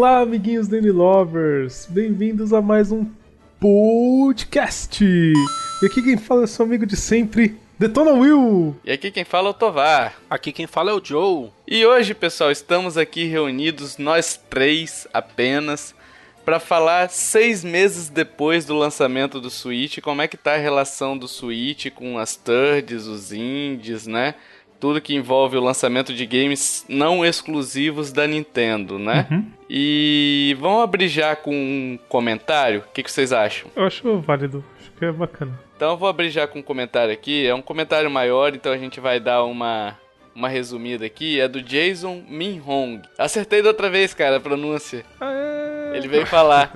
Olá, amiguinhos Danny Lovers! Bem-vindos a mais um podcast! E aqui quem fala é seu amigo de sempre, Detona Will! E aqui quem fala é o Tovar. Aqui quem fala é o Joe. E hoje, pessoal, estamos aqui reunidos, nós três apenas, para falar seis meses depois do lançamento do Switch, como é que tá a relação do Switch com as thirds, os indies, né? Tudo que envolve o lançamento de games não exclusivos da Nintendo, né? Uhum. E vamos abrir já com um comentário. O que, que vocês acham? Eu acho válido, acho que é bacana. Então eu vou abrir já com um comentário aqui. É um comentário maior, então a gente vai dar uma, uma resumida aqui. É do Jason Min Hong. Acertei da outra vez, cara, a pronúncia. Aê! Ele veio falar.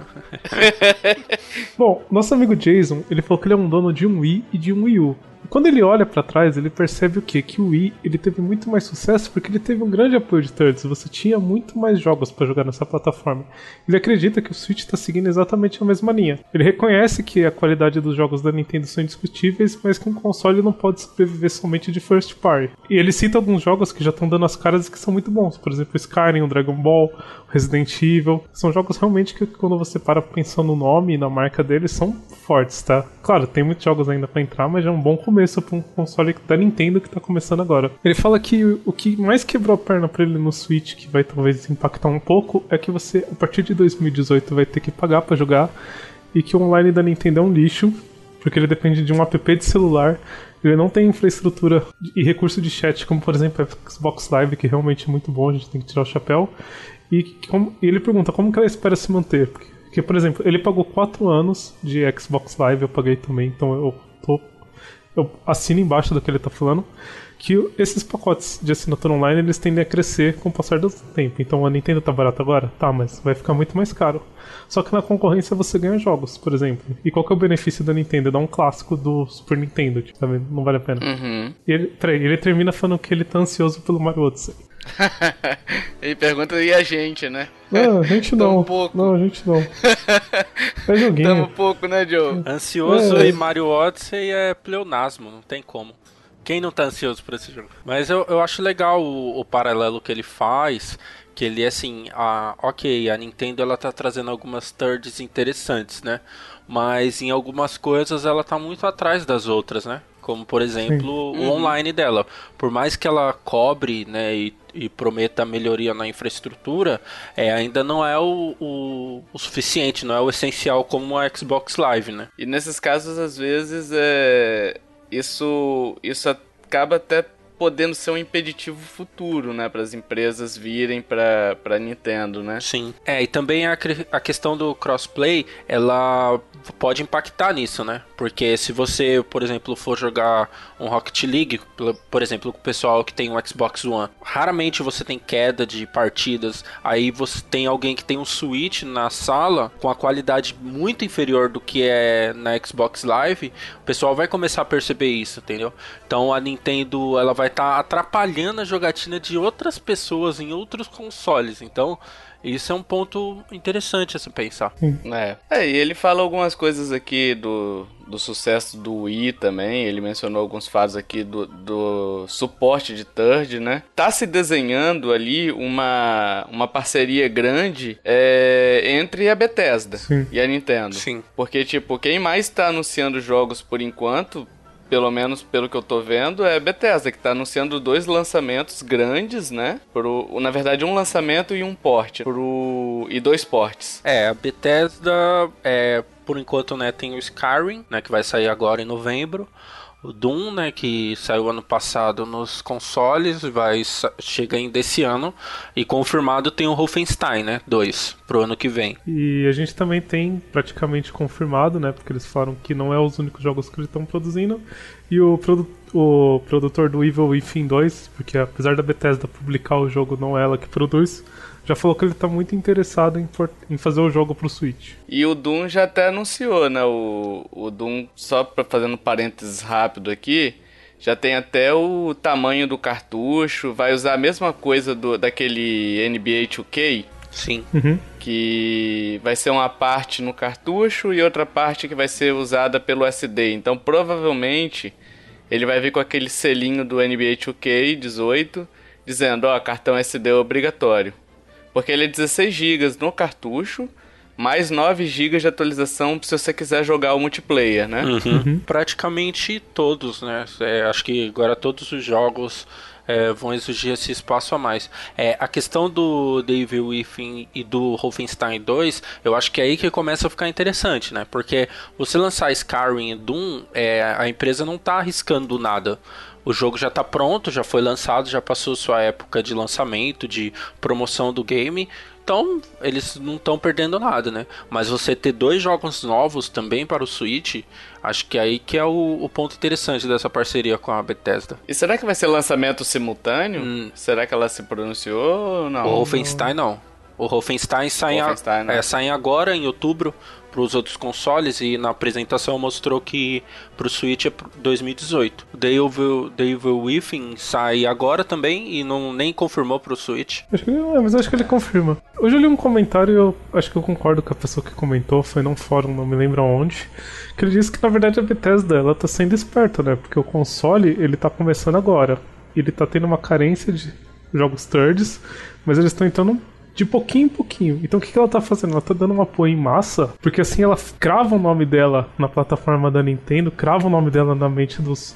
Bom, nosso amigo Jason, ele falou que ele é um dono de um Wii e de um Wii U. Quando ele olha pra trás, ele percebe o quê? Que o Wii ele teve muito mais sucesso porque ele teve um grande apoio de thirds. Você tinha muito mais jogos pra jogar nessa plataforma. Ele acredita que o Switch tá seguindo exatamente a mesma linha. Ele reconhece que a qualidade dos jogos da Nintendo são indiscutíveis, mas que um console não pode sobreviver somente de first party. E ele cita alguns jogos que já estão dando as caras e que são muito bons. Por exemplo, Skyrim, o Dragon Ball, Resident Evil. São jogos realmente que quando você para pensando no nome e na marca deles, são fortes, tá? Claro, tem muitos jogos ainda pra entrar, mas é um bom começo pra um console da Nintendo que tá começando agora. Ele fala que o que mais quebrou a perna pra ele no Switch, que vai talvez impactar um pouco, é que você, a partir de 2018, vai ter que pagar pra jogar e que o online da Nintendo é um lixo, porque ele depende de um app de celular. Ele não tem infraestrutura e recurso de chat, como por exemplo a Xbox Live, que realmente é muito bom, a gente tem que tirar o chapéu. E, como- e ele pergunta como que ela espera se manter. Porque, porque, por exemplo, ele pagou 4 anos de Xbox Live, eu paguei também, então eu tô. Eu assino embaixo do que ele tá falando. Que esses pacotes de assinatura online eles tendem a crescer com o passar do tempo. Então a Nintendo tá barata agora? Tá, mas vai ficar muito mais caro. Só que na concorrência você ganha jogos, por exemplo. E qual que é o benefício da Nintendo? Dar um clássico do Super Nintendo, tipo, tá vendo? Não vale a pena. Uhum. E ele, ele termina falando que ele tá ansioso pelo Mario Odyssey. Ele pergunta e a gente, né? Não, a gente não. um pouco. Não, a gente não. É joguinho. Tamo pouco, né, Joe? Ansioso É. e Mario Odyssey é pleonasmo, não tem como. Quem não tá ansioso por esse jogo? Mas eu, eu acho legal o, o paralelo que ele faz, que ele é assim, a, ok, a Nintendo ela tá trazendo algumas thirds interessantes, né? Mas em algumas coisas ela tá muito atrás das outras, né? Como por exemplo o online dela. Por mais que ela cobre, né, e, e prometa melhoria na infraestrutura, é, ainda não é o, o, o suficiente, não é o essencial como a Xbox Live, né? E nesses casos, às vezes, é... isso, isso acaba até podendo ser um impeditivo futuro, né? Para as empresas virem para para Nintendo, né? Sim. É, e também a, a questão do crossplay, ela pode impactar nisso, né? Porque se você, por exemplo, for jogar um Rocket League, por exemplo, com o pessoal que tem um Xbox One, raramente você tem queda de partidas. Aí você tem alguém que tem um Switch na sala com a qualidade muito inferior do que é na Xbox Live, o pessoal vai começar a perceber isso, entendeu? Então a Nintendo ela vai estar atrapalhando a jogatina de outras pessoas em outros consoles. Então isso é um ponto interessante a se pensar. É. é, e ele fala algumas coisas aqui do, do sucesso do Wii também. Ele mencionou alguns fatos aqui do, do suporte de third, né? Tá se desenhando ali uma, uma parceria grande é, entre a Bethesda Sim. e a Nintendo. Sim. Porque, tipo, quem mais tá anunciando jogos por enquanto, pelo menos pelo que eu tô vendo, é Bethesda, que tá anunciando dois lançamentos grandes, né? Pro, na verdade, um lançamento e um port. Pro, e dois portes. É, a Bethesda, é, por enquanto, né, tem o Skyrim, né, que vai sair agora em novembro. O Doom, né, que saiu ano passado nos consoles, vai chega ainda esse ano. E confirmado tem o Wolfenstein, né, 2, pro ano que vem. E a gente também tem praticamente confirmado, né? Porque eles falaram que não é os únicos jogos que eles estão produzindo. E o, produ o produtor do Evil Within 2, porque apesar da Bethesda publicar o jogo, não é ela que produz, já falou que ele tá muito interessado em, for- em fazer o jogo pro Switch. E o Doom já até anunciou, né? O, o Doom, só pra fazendo um parênteses rápido aqui, já tem até o tamanho do cartucho, vai usar a mesma coisa do, daquele NBA 2K, Sim. Uhum. que vai ser uma parte no cartucho e outra parte que vai ser usada pelo SD. Então, provavelmente, ele vai vir com aquele selinho do NBA 2K 18, dizendo, ó, cartão SD é obrigatório. Porque ele é 16 GB no cartucho, mais 9 GB de atualização se você quiser jogar o multiplayer, né? Uhum. Uhum. Praticamente todos, né? É, acho que agora todos os jogos é, vão exigir esse espaço a mais. É, a questão do David Within e do Wolfenstein 2, eu acho que é aí que começa a ficar interessante, né? Porque você lançar Skyrim e Doom, é, a empresa não está arriscando nada. O jogo já está pronto, já foi lançado, já passou sua época de lançamento, de promoção do game. Então, eles não estão perdendo nada, né? Mas você ter dois jogos novos também para o Switch, acho que é aí que é o, o ponto interessante dessa parceria com a Bethesda. E será que vai ser lançamento simultâneo? Hum. Será que ela se pronunciou ou não? O Wolfenstein não. O Wolfenstein sai, Wolfenstein, a, né? é, sai agora em outubro para os outros consoles e na apresentação mostrou que para o Switch é 2018. The Evil, The Evil Within sai agora também e não nem confirmou para o Switch. Acho que, é, mas acho que ele confirma. Hoje eu li um comentário e eu acho que eu concordo com a pessoa que comentou, foi num fórum, não me lembro aonde, que ele disse que na verdade a Bethesda ela tá sendo esperta, né? Porque o console ele tá começando agora. Ele tá tendo uma carência de jogos thirds, mas eles estão entrando de pouquinho em pouquinho. Então o que, que ela tá fazendo? Ela tá dando um apoio em massa, porque assim ela crava o nome dela na plataforma da Nintendo, crava o nome dela na mente dos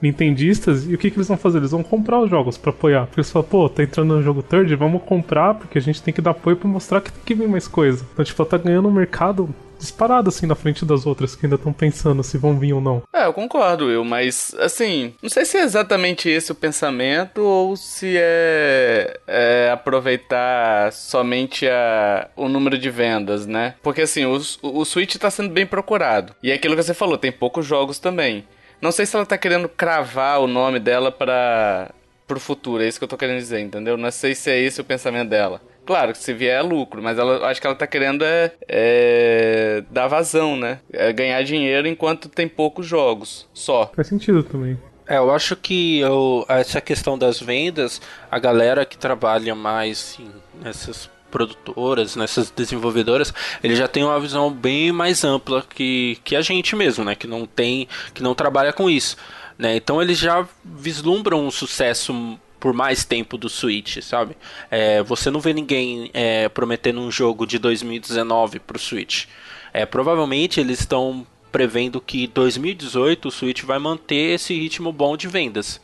nintendistas, e o que, que eles vão fazer? Eles vão comprar os jogos para apoiar. Porque eles falam, pô, tá entrando no jogo third, vamos comprar, porque a gente tem que dar apoio para mostrar que tem que vir mais coisa. Então, tipo, ela tá ganhando um mercado disparado assim na frente das outras que ainda estão pensando se vão vir ou não. É, eu concordo, eu, mas assim, não sei se é exatamente esse o pensamento ou se é, é aproveitar somente a, o número de vendas, né? Porque assim, o, o Switch tá sendo bem procurado. E é aquilo que você falou, tem poucos jogos também. Não sei se ela tá querendo cravar o nome dela para pro futuro, é isso que eu tô querendo dizer, entendeu? Não sei se é esse o pensamento dela. Claro que se vier é lucro, mas ela acho que ela tá querendo é, é dar vazão, né? É ganhar dinheiro enquanto tem poucos jogos só. Faz sentido também. É, eu acho que eu, essa questão das vendas, a galera que trabalha mais assim, nessas produtoras, nessas desenvolvedoras, ele já tem uma visão bem mais ampla que, que a gente mesmo, né? Que não tem, que não trabalha com isso. Né? Então eles já vislumbram um sucesso por mais tempo do Switch, sabe? É, você não vê ninguém é, prometendo um jogo de 2019 pro Switch. É, provavelmente eles estão prevendo que 2018 o Switch vai manter esse ritmo bom de vendas.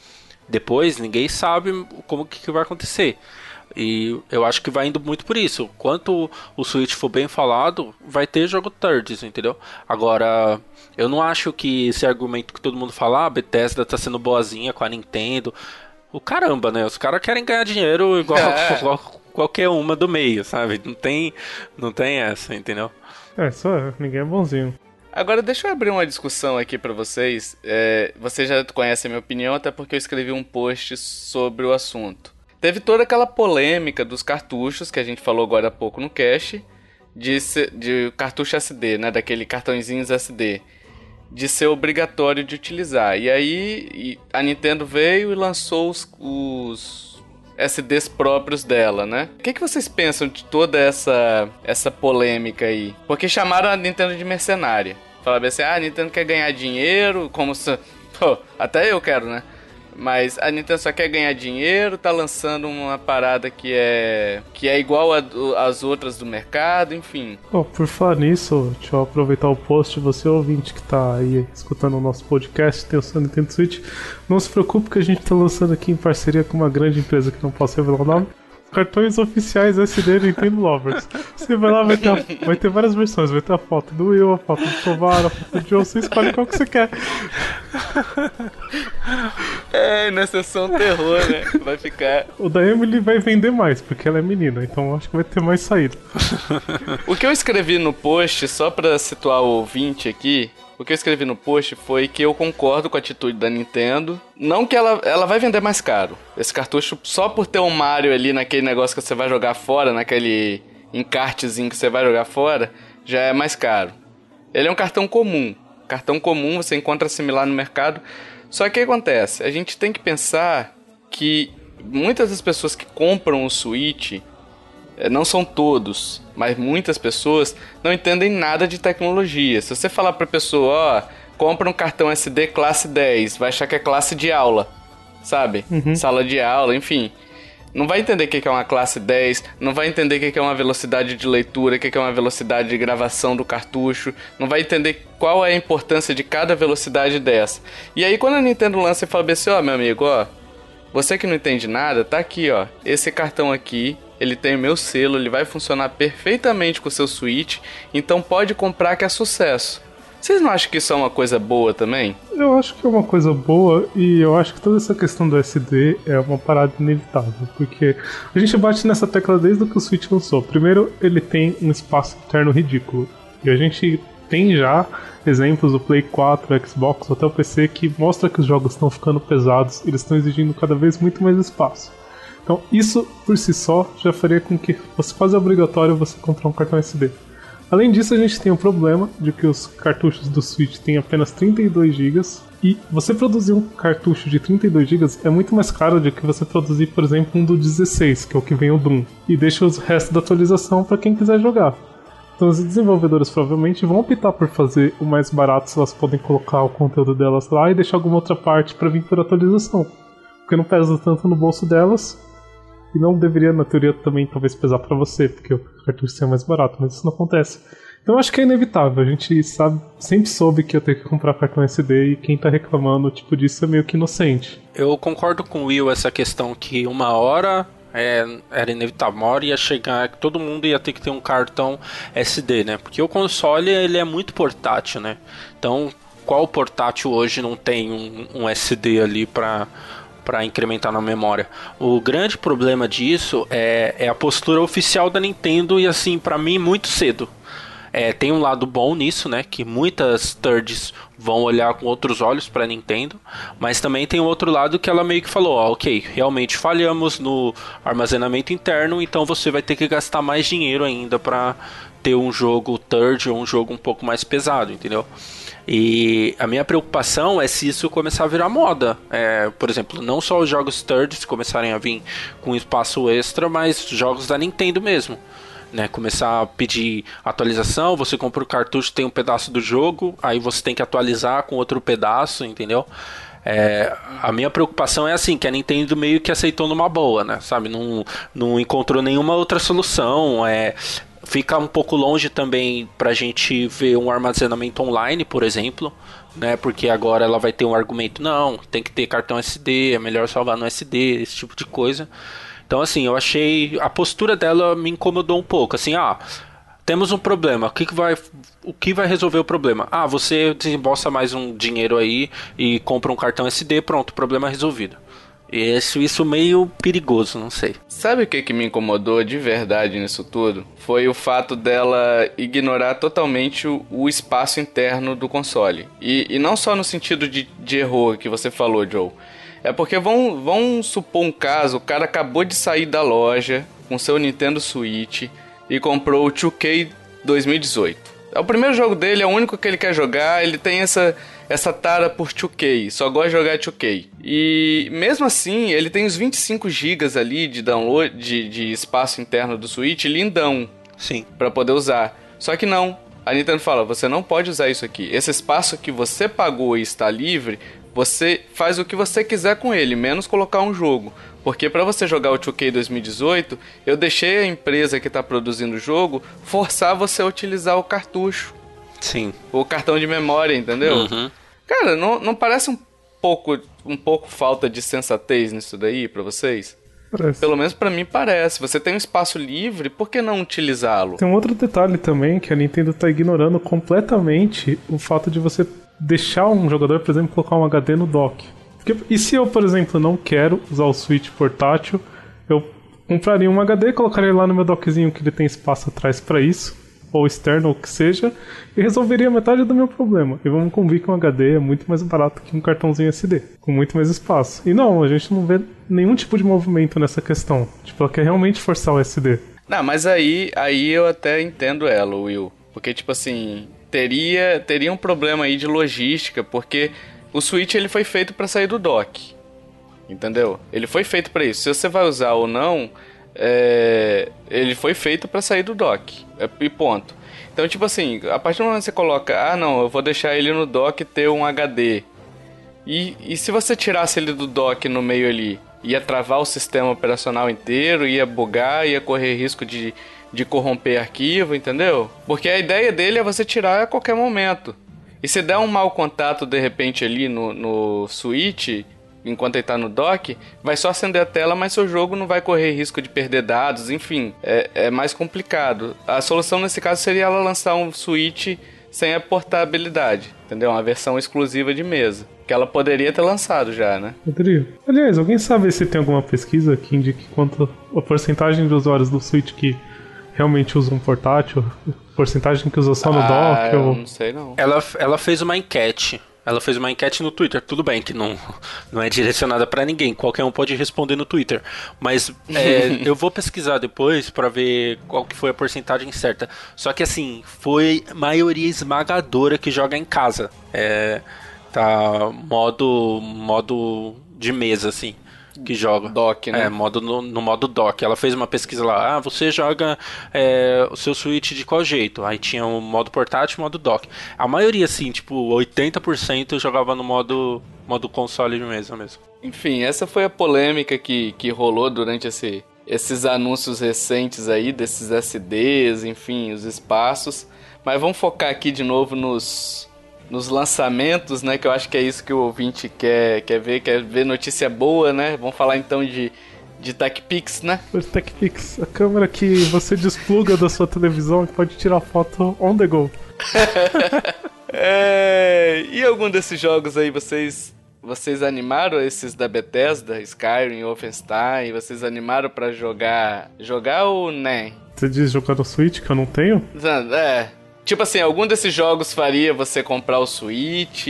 Depois ninguém sabe como que vai acontecer. E eu acho que vai indo muito por isso. Quanto o Switch for bem falado, vai ter jogo thirds, entendeu? Agora, eu não acho que esse argumento que todo mundo fala, ah, Bethesda tá sendo boazinha com a Nintendo o caramba, né? Os caras querem ganhar dinheiro igual, é. igual qualquer uma do meio, sabe? Não tem, não tem essa, entendeu? É, só ninguém é bonzinho. Agora deixa eu abrir uma discussão aqui para vocês. É, vocês já conhecem a minha opinião, até porque eu escrevi um post sobre o assunto. Teve toda aquela polêmica dos cartuchos que a gente falou agora há pouco no cache, de, de cartucho SD, né? Daquele cartãozinhos SD de ser obrigatório de utilizar. E aí a Nintendo veio e lançou os, os SDs próprios dela, né? O que, que vocês pensam de toda essa, essa polêmica aí? Porque chamaram a Nintendo de mercenária. Falaram assim, ah, a Nintendo quer ganhar dinheiro, como se... Pô, até eu quero, né? Mas a Nintendo só quer ganhar dinheiro, tá lançando uma parada que é que é igual às outras do mercado, enfim. Oh, por falar nisso, deixa eu aproveitar o post, você ouvinte que tá aí escutando o nosso podcast, tem o seu Nintendo Switch, não se preocupe que a gente tá lançando aqui em parceria com uma grande empresa que não posso revelar o nome cartões oficiais SD Nintendo Lovers. Você vai lá, vai ter, a, vai ter várias versões. Vai ter a foto do Will, a foto do Tovar, a foto do Joe. Você escolhe qual que você quer. É, na sessão terror, né? Vai ficar. O da Emily vai vender mais, porque ela é menina, então acho que vai ter mais saída. o que eu escrevi no post, só pra situar o ouvinte aqui, o que eu escrevi no post foi que eu concordo com a atitude da Nintendo. Não que ela, ela vai vender mais caro. Esse cartucho, só por ter um Mario ali naquele negócio que você vai jogar fora, naquele encartezinho que você vai jogar fora, já é mais caro. Ele é um cartão comum. Cartão comum você encontra similar no mercado. Só que o que acontece? A gente tem que pensar que muitas das pessoas que compram o Switch é, não são todos, mas muitas pessoas não entendem nada de tecnologia. Se você falar para a pessoa, ó, compra um cartão SD classe 10, vai achar que é classe de aula, sabe? Uhum. Sala de aula, enfim. Não vai entender o que é uma classe 10, não vai entender o que é uma velocidade de leitura, o que é uma velocidade de gravação do cartucho, não vai entender qual é a importância de cada velocidade dessa. E aí quando a Nintendo lança e fala assim, ó, oh, meu amigo, ó, você que não entende nada, tá aqui, ó, esse cartão aqui, ele tem o meu selo, ele vai funcionar perfeitamente com o seu Switch, então pode comprar que é sucesso. Vocês não acham que isso é uma coisa boa também? Eu acho que é uma coisa boa e eu acho que toda essa questão do SD é uma parada inevitável, porque a gente bate nessa tecla desde que o Switch lançou. Primeiro, ele tem um espaço interno ridículo. E a gente tem já exemplos do Play 4, Xbox, até o PC que mostra que os jogos estão ficando pesados, eles estão exigindo cada vez muito mais espaço. Então, isso por si só já faria com que fosse quase obrigatório você comprar um cartão SD. Além disso, a gente tem o problema de que os cartuchos do Switch têm apenas 32 GB e você produzir um cartucho de 32 GB é muito mais caro do que você produzir, por exemplo, um do 16, que é o que vem o Doom, e deixa os restos da atualização para quem quiser jogar. Então os desenvolvedores provavelmente vão optar por fazer o mais barato se elas podem colocar o conteúdo delas lá e deixar alguma outra parte para vir por atualização. Porque não pesa tanto no bolso delas e não deveria, na teoria, também talvez pesar para você, porque o cartucho é mais barato, mas isso não acontece. Então acho que é inevitável. A gente sabe, sempre soube que ia ter que comprar cartão SD e quem tá reclamando tipo disso é meio que inocente. Eu concordo com o Will essa questão que uma hora é, era inevitável. Uma hora ia chegar que todo mundo ia ter que ter um cartão SD, né? Porque o console ele é muito portátil, né? Então qual portátil hoje não tem um, um SD ali para para incrementar na memória. O grande problema disso é, é a postura oficial da Nintendo e assim, para mim, muito cedo. É, tem um lado bom nisso, né? Que muitas thirds vão olhar com outros olhos para Nintendo, mas também tem outro lado que ela meio que falou, ó, ok, realmente falhamos no armazenamento interno, então você vai ter que gastar mais dinheiro ainda para ter um jogo third ou um jogo um pouco mais pesado, entendeu? E a minha preocupação é se isso começar a virar moda. É, por exemplo, não só os jogos thirds começarem a vir com espaço extra, mas jogos da Nintendo mesmo. Né, começar a pedir atualização, você compra o cartucho, tem um pedaço do jogo, aí você tem que atualizar com outro pedaço, entendeu? É, a minha preocupação é assim, que a Nintendo meio que aceitou numa boa, né? Sabe? Não, não encontrou nenhuma outra solução. É, Fica um pouco longe também para a gente ver um armazenamento online, por exemplo, né? Porque agora ela vai ter um argumento, não, tem que ter cartão SD, é melhor salvar no SD, esse tipo de coisa. Então, assim, eu achei. A postura dela me incomodou um pouco. Assim, ah, temos um problema. O que, que vai. O que vai resolver o problema? Ah, você desembolsa mais um dinheiro aí e compra um cartão SD, pronto, problema resolvido. E acho isso meio perigoso, não sei. Sabe o que, que me incomodou de verdade nisso tudo? Foi o fato dela ignorar totalmente o, o espaço interno do console. E, e, não só no sentido de, de erro que você falou, Joe. É porque vão, vão supor um caso, o cara acabou de sair da loja com seu Nintendo Switch e comprou o 2K 2018. É o primeiro jogo dele, é o único que ele quer jogar, ele tem essa essa tara por 2K, só gosta de jogar 2K. E mesmo assim, ele tem os 25 GB ali de download, de, de espaço interno do Switch, lindão. Sim. para poder usar. Só que não. A Nintendo fala, você não pode usar isso aqui. Esse espaço que você pagou e está livre, você faz o que você quiser com ele, menos colocar um jogo. Porque para você jogar o 2K 2018, eu deixei a empresa que está produzindo o jogo forçar você a utilizar o cartucho. Sim. O cartão de memória, entendeu? Uhum. Cara, não, não parece um pouco, um pouco falta de sensatez nisso daí para vocês? Parece. Pelo menos para mim parece. Você tem um espaço livre, por que não utilizá-lo? Tem um outro detalhe também que a Nintendo tá ignorando completamente o fato de você deixar um jogador, por exemplo, colocar um HD no dock. Porque, e se eu, por exemplo, não quero usar o Switch portátil, eu compraria um HD, colocaria lá no meu dockzinho que ele tem espaço atrás para isso ou externo, ou o que seja, e resolveria metade do meu problema. E vamos convir que um HD é muito mais barato que um cartãozinho SD, com muito mais espaço. E não, a gente não vê nenhum tipo de movimento nessa questão. Tipo, ela quer realmente forçar o SD. Não, mas aí, aí eu até entendo ela, Will. Porque, tipo assim, teria, teria um problema aí de logística, porque o Switch ele foi feito para sair do dock. Entendeu? Ele foi feito para isso. Se você vai usar ou não, é, ele foi feito para sair do dock. É, e ponto. Então, tipo assim, a partir do momento que você coloca, ah, não, eu vou deixar ele no dock ter um HD. E, e se você tirasse ele do dock no meio ali? ia travar o sistema operacional inteiro, ia bugar, ia correr risco de, de corromper arquivo, entendeu? Porque a ideia dele é você tirar a qualquer momento. E se der um mau contato de repente ali no, no switch, enquanto ele está no dock, vai só acender a tela, mas seu jogo não vai correr risco de perder dados, enfim, é, é mais complicado. A solução nesse caso seria ela lançar um switch sem a portabilidade, entendeu? Uma versão exclusiva de mesa. Que ela poderia ter lançado já, né? Poderia. Aliás, alguém sabe se tem alguma pesquisa que indique quanto a porcentagem de usuários do Switch que realmente usam um portátil? Porcentagem que usa só no ah, dock? Eu ou... não sei não. Ela, ela fez uma enquete. Ela fez uma enquete no Twitter. Tudo bem que não, não é direcionada para ninguém. Qualquer um pode responder no Twitter. Mas é, eu vou pesquisar depois para ver qual que foi a porcentagem certa. Só que assim, foi maioria esmagadora que joga em casa. É, tá modo modo de mesa assim que joga. Dock, né? É, modo no, no, modo dock. Ela fez uma pesquisa lá. Ah, você joga é, o seu Switch de qual jeito? Aí tinha o modo portátil e o modo dock. A maioria, assim, tipo, 80% jogava no modo, modo console de mesa mesmo. Enfim, essa foi a polêmica que, que rolou durante esse, esses anúncios recentes aí, desses SDs, enfim, os espaços. Mas vamos focar aqui de novo nos, nos lançamentos, né? Que eu acho que é isso que o ouvinte quer, quer ver, quer ver notícia boa, né? Vamos falar então de, de TechPix, né? O TechPix, a câmera que você despluga da sua televisão e pode tirar foto on the go. é, e algum desses jogos aí vocês vocês animaram esses da Bethesda, Skyrim, Wolfenstein? Vocês animaram para jogar jogar ou né? Você diz jogar no Switch que eu não tenho? É, Tipo assim, algum desses jogos faria você comprar o Switch,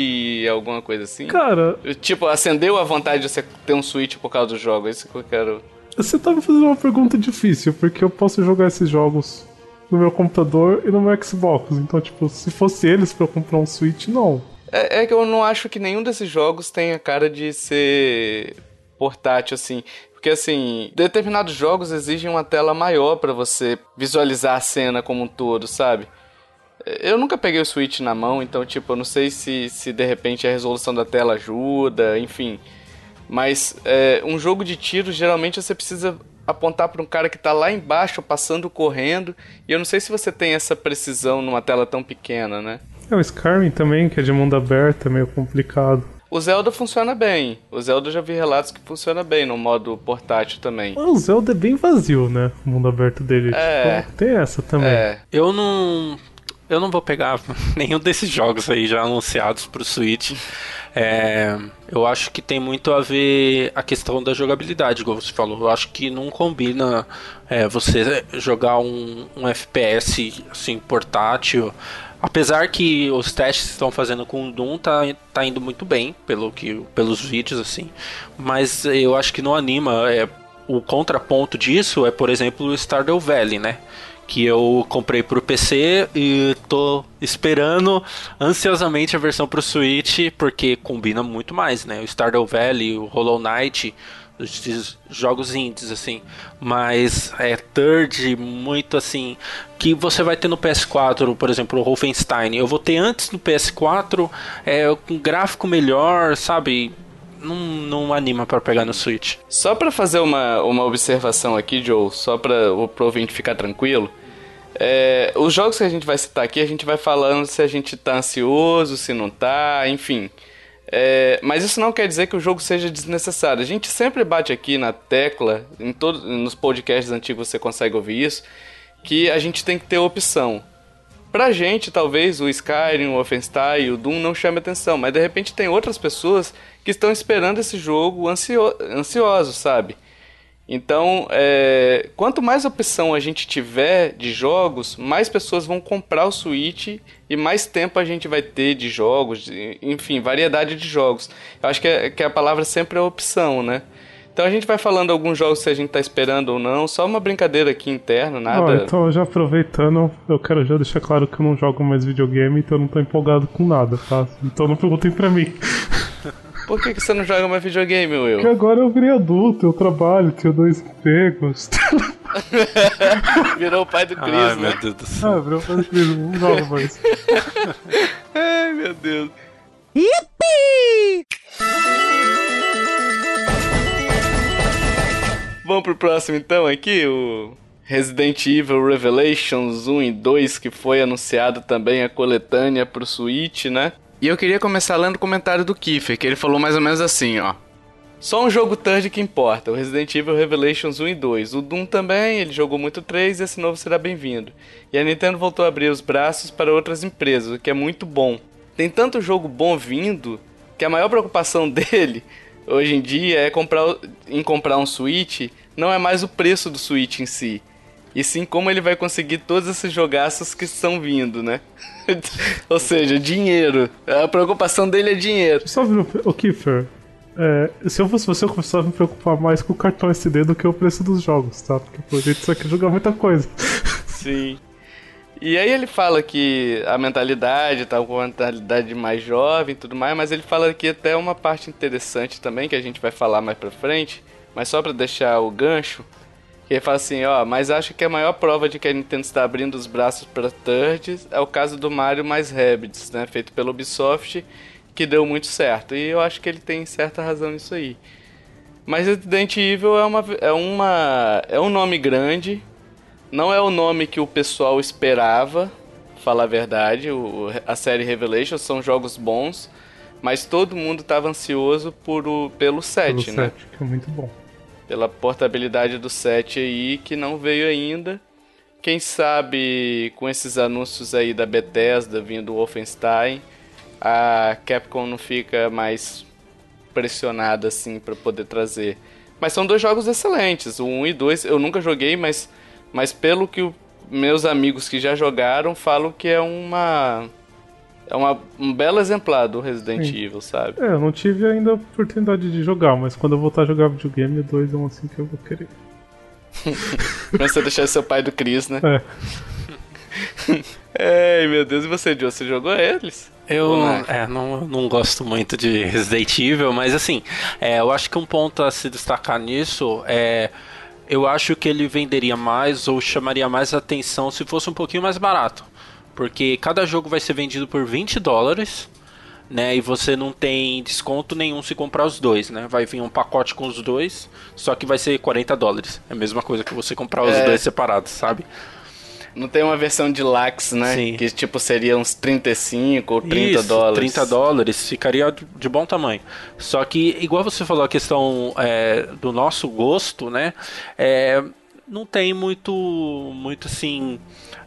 alguma coisa assim? Cara. Tipo, acendeu a vontade de você ter um Switch por causa do jogo, é isso que eu quero. Você tá me fazendo uma pergunta difícil, porque eu posso jogar esses jogos no meu computador e no meu Xbox. Então, tipo, se fosse eles pra eu comprar um Switch, não. É, é que eu não acho que nenhum desses jogos tenha cara de ser portátil, assim. Porque, assim, determinados jogos exigem uma tela maior para você visualizar a cena como um todo, sabe? Eu nunca peguei o Switch na mão, então, tipo, eu não sei se, se de repente a resolução da tela ajuda, enfim. Mas é, um jogo de tiro, geralmente você precisa apontar para um cara que está lá embaixo, passando, correndo. E eu não sei se você tem essa precisão numa tela tão pequena, né? É, o Skyrim também, que é de mundo aberto, é meio complicado. O Zelda funciona bem. O Zelda eu já vi relatos que funciona bem no modo portátil também. O Zelda é bem vazio, né? O mundo aberto dele. É. Tipo, tem essa também. É. Eu não eu não vou pegar nenhum desses jogos aí já anunciados pro Switch. É, eu acho que tem muito a ver a questão da jogabilidade, como você falou. Eu acho que não combina é, você jogar um, um FPS assim portátil. Apesar que os testes estão fazendo com o Doom tá, tá indo muito bem, pelo que, pelos vídeos, assim. Mas eu acho que não anima. É, o contraponto disso é, por exemplo, o Stardew Valley, né? Que eu comprei pro PC e tô esperando ansiosamente a versão pro Switch, porque combina muito mais, né? O Stardew Valley, o Hollow Knight, os jogos indies, assim. Mas é third, muito assim. Que você vai ter no PS4, por exemplo, o Wolfenstein. Eu vou ter antes no PS4, é, com gráfico melhor, sabe? não, não anima para pegar no Switch. Só para fazer uma, uma observação aqui, Joe, só para o ouvinte ficar tranquilo. É, os jogos que a gente vai citar aqui, a gente vai falando se a gente tá ansioso, se não tá, enfim. É, mas isso não quer dizer que o jogo seja desnecessário. A gente sempre bate aqui na tecla, em todo, nos podcasts antigos você consegue ouvir isso, que a gente tem que ter opção. Pra gente, talvez o Skyrim, o Wolfenstein e o Doom não chame atenção, mas de repente tem outras pessoas que estão esperando esse jogo ansio ansiosos, sabe? Então, é, quanto mais opção a gente tiver de jogos, mais pessoas vão comprar o Switch e mais tempo a gente vai ter de jogos, enfim, variedade de jogos. Eu acho que, é, que a palavra sempre é opção, né? Então a gente vai falando alguns jogos se a gente tá esperando ou não, só uma brincadeira aqui interna, nada. Oh, então, já aproveitando, eu quero já deixar claro que eu não jogo mais videogame, então eu não tô empolgado com nada, tá? Então não perguntem pra mim. Por que, que você não joga mais videogame, Will? Porque agora eu virei adulto, eu trabalho, tenho dois empregos. virou o pai do Cris, Ai, né? meu Deus do céu. Ah, virou o pai do Cris, não jogo mais. Ai, meu Deus. Yippee! Vamos pro próximo então aqui, o Resident Evil Revelations 1 e 2, que foi anunciado também a coletânea pro Switch, né? E eu queria começar lendo o comentário do Kiefer, que ele falou mais ou menos assim, ó. Só um jogo third que importa, o Resident Evil Revelations 1 e 2. O Doom também, ele jogou muito 3 e esse novo será bem-vindo. E a Nintendo voltou a abrir os braços para outras empresas, o que é muito bom. Tem tanto jogo bom vindo que a maior preocupação dele hoje em dia é comprar em comprar um Switch, não é mais o preço do Switch em si, e sim como ele vai conseguir todos esses jogaços que estão vindo, né? Ou seja, dinheiro. A preocupação dele é dinheiro. Só o Kiefer, é, se eu fosse você, eu começava a me preocupar mais com o cartão SD do que o preço dos jogos, tá? Porque pô, a gente só quer jogar muita coisa. Sim. E aí ele fala que a mentalidade tá com a mentalidade mais jovem e tudo mais, mas ele fala aqui até uma parte interessante também, que a gente vai falar mais pra frente, mas só pra deixar o gancho, que ele fala assim, ó, mas acho que a maior prova de que a Nintendo está abrindo os braços para thirds é o caso do Mario mais Rabbids, né, feito pela Ubisoft, que deu muito certo. E eu acho que ele tem certa razão nisso aí. Mas Resident Evil é uma é uma é um nome grande, não é o nome que o pessoal esperava, falar a verdade. O, a série Revelation são jogos bons, mas todo mundo estava ansioso por o, pelo 7, pelo né? 7, que é muito bom. Pela portabilidade do 7 aí, que não veio ainda. Quem sabe com esses anúncios aí da Bethesda vindo o Wolfenstein, a Capcom não fica mais pressionada assim para poder trazer. Mas são dois jogos excelentes, o 1 e 2 eu nunca joguei, mas, mas pelo que o, meus amigos que já jogaram falam que é uma é uma, um belo exemplar do Resident Sim. Evil, sabe? É, eu não tive ainda a oportunidade de jogar, mas quando eu voltar a jogar videogame, o 2 é um assim que eu vou querer. Quando você deixar seu pai do Chris, né? É. Ai, meu Deus, e você, Joe? Você jogou eles? Eu é, não, não gosto muito de Resident Evil, mas assim, é, eu acho que um ponto a se destacar nisso é. Eu acho que ele venderia mais ou chamaria mais atenção se fosse um pouquinho mais barato. Porque cada jogo vai ser vendido por 20 dólares, né? E você não tem desconto nenhum se comprar os dois, né? Vai vir um pacote com os dois, só que vai ser 40 dólares. É a mesma coisa que você comprar os é. dois separados, sabe? Não tem uma versão de lax, né? Sim. Que tipo seria uns 35 ou 30 Isso, dólares. 30 dólares ficaria de bom tamanho. Só que, igual você falou a questão é, do nosso gosto, né? É, não tem muito, muito assim.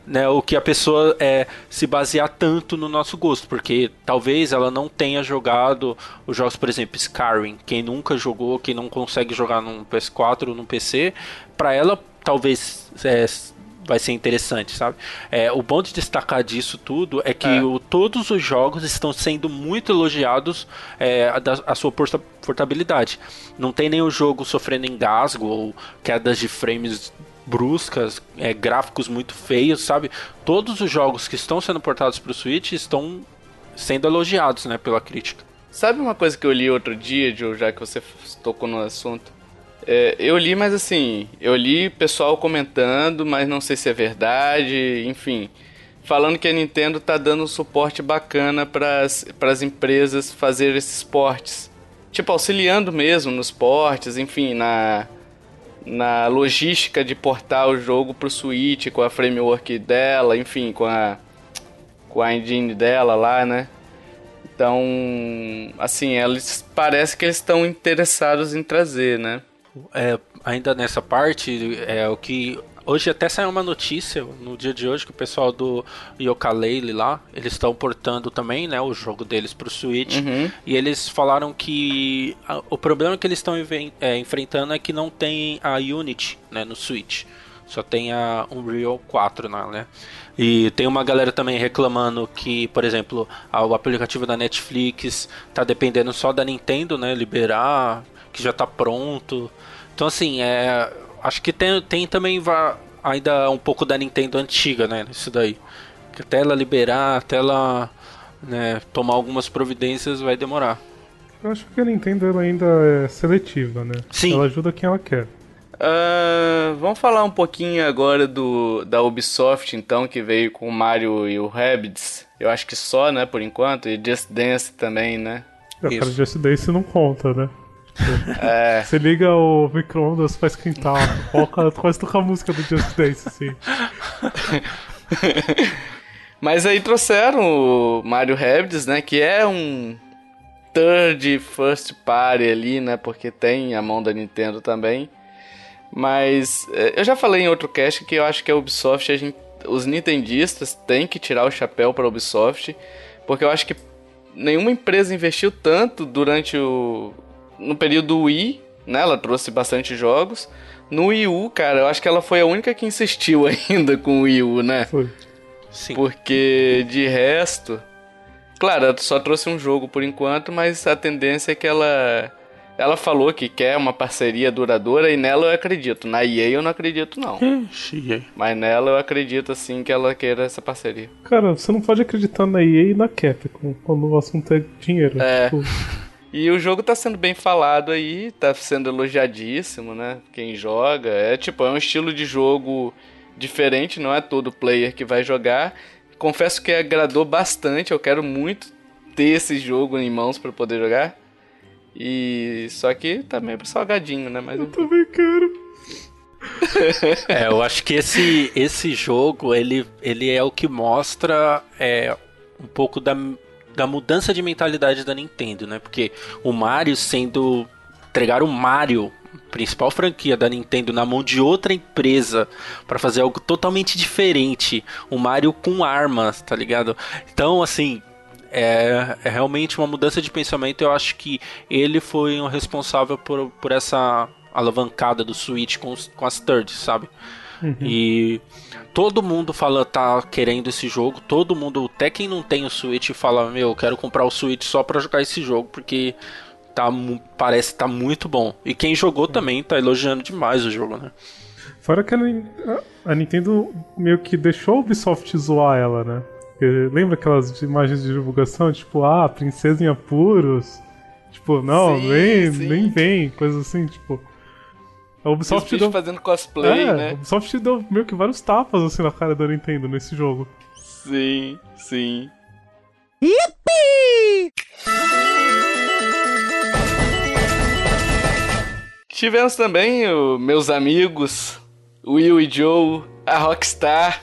Né, o que a pessoa é se basear tanto no nosso gosto, porque talvez ela não tenha jogado os jogos, por exemplo, Skyrim. Quem nunca jogou, quem não consegue jogar num PS4 ou num PC, para ela talvez é, vai ser interessante, sabe? É, o bom de destacar disso tudo é que é. O, todos os jogos estão sendo muito elogiados é, a, a, sua portabilidade. Não tem nenhum jogo sofrendo engasgo ou quedas de frames bruscas, é, gráficos muito feios, sabe? Todos os jogos que estão sendo portados para o Switch estão sendo elogiados, né, pela crítica. Sabe uma coisa que eu li outro dia, Joe, já que você tocou no assunto? É, eu li, mas assim, eu li pessoal comentando, mas não sei se é verdade, enfim. Falando que a Nintendo tá dando um suporte bacana para as empresas fazer esses portes. Tipo, auxiliando mesmo nos portes, enfim, na, na logística de portar o jogo pro Switch, com a framework dela, enfim, com a, com a engine dela lá, né? Então, assim, eles parece que eles estão interessados em trazer, né? é, ainda nessa parte, é o que Hoje até saiu uma notícia no dia de hoje que o pessoal do Yooka-Laylee lá, eles estão portando também, né, o jogo deles para o Switch. Uhum. E eles falaram que a, o problema que eles estão é, enfrentando é que não tem a Unity, né, no Switch. Só tem a Unreal 4, né? E tem uma galera também reclamando que, por exemplo, o aplicativo da Netflix tá dependendo só da Nintendo, né, liberar, que já tá pronto. Então, assim, é, acho que tem, tem também ainda um pouco da Nintendo antiga, né? Isso daí. Que até ela liberar, até ela né, tomar algumas providências vai demorar. Eu acho que a Nintendo ainda é seletiva, né? Sim. Ela ajuda quem ela quer. Uh, vamos falar um pouquinho agora do da Ubisoft, então, que veio com o Mario e o Rabbids. Eu acho que só, né, por enquanto. E Just Dance também, né? É, cara, Just Dance não conta, né? É. Você liga o micro-ondas pra esquentar, coloca, quase toca a música do Just Dance, assim. Mas aí trouxeram o Mario Rabbids, né? Que é um third first party ali, né? Porque tem a mão da Nintendo também. Mas é, eu já falei em outro cast que eu acho que a Ubisoft, a gente, os nintendistas têm que tirar o chapéu para a Ubisoft, porque eu acho que nenhuma empresa investiu tanto durante o no período Wii, né? Ela trouxe bastante jogos. No Wii U, cara, eu acho que ela foi a única que insistiu ainda com o Wii U, né? Foi. Sim. Porque de resto, claro, ela só trouxe um jogo por enquanto, mas a tendência é que ela ela falou que quer uma parceria duradoura e nela eu acredito. Na EA eu não acredito, não. Mas nela eu acredito, assim, que ela queira essa parceria. Cara, você não pode acreditar na EA e na Capcom quando o assunto é dinheiro. É. Tipo... E o jogo tá sendo bem falado aí, tá sendo elogiadíssimo, né? Quem joga. É tipo, é um estilo de jogo diferente, não é todo player que vai jogar. Confesso que agradou bastante, eu quero muito ter esse jogo em mãos para poder jogar. E só que tá meio salgadinho, né? Mas eu também quero. é, eu acho que esse, esse jogo ele, ele é o que mostra é, um pouco da, da mudança de mentalidade da Nintendo, né? Porque o Mario sendo entregar o Mario principal franquia da Nintendo na mão de outra empresa para fazer algo totalmente diferente, o Mario com armas, tá ligado? Então, assim, é, é, realmente uma mudança de pensamento. Eu acho que ele foi o responsável por, por essa alavancada do Switch com, com as thirds, sabe? Uhum. E todo mundo fala tá querendo esse jogo, todo mundo, até quem não tem o Switch, fala: Meu, eu quero comprar o Switch só para jogar esse jogo, porque tá, parece tá muito bom. E quem jogou também tá elogiando demais o jogo, né? Fora que a, a Nintendo meio que deixou a Ubisoft zoar ela, né? lembra aquelas imagens de divulgação, tipo, ah, princesa em apuros? Tipo, não, sim, nem, sim. nem vem, coisas assim, tipo. A Ubisoft deu... fazendo cosplay, é, né? A Ubisoft deu meio que vários tapas assim na cara da Nintendo nesse jogo. Sim, sim. Yippee! Tivemos também o, meus amigos Will e Joe, a Rockstar,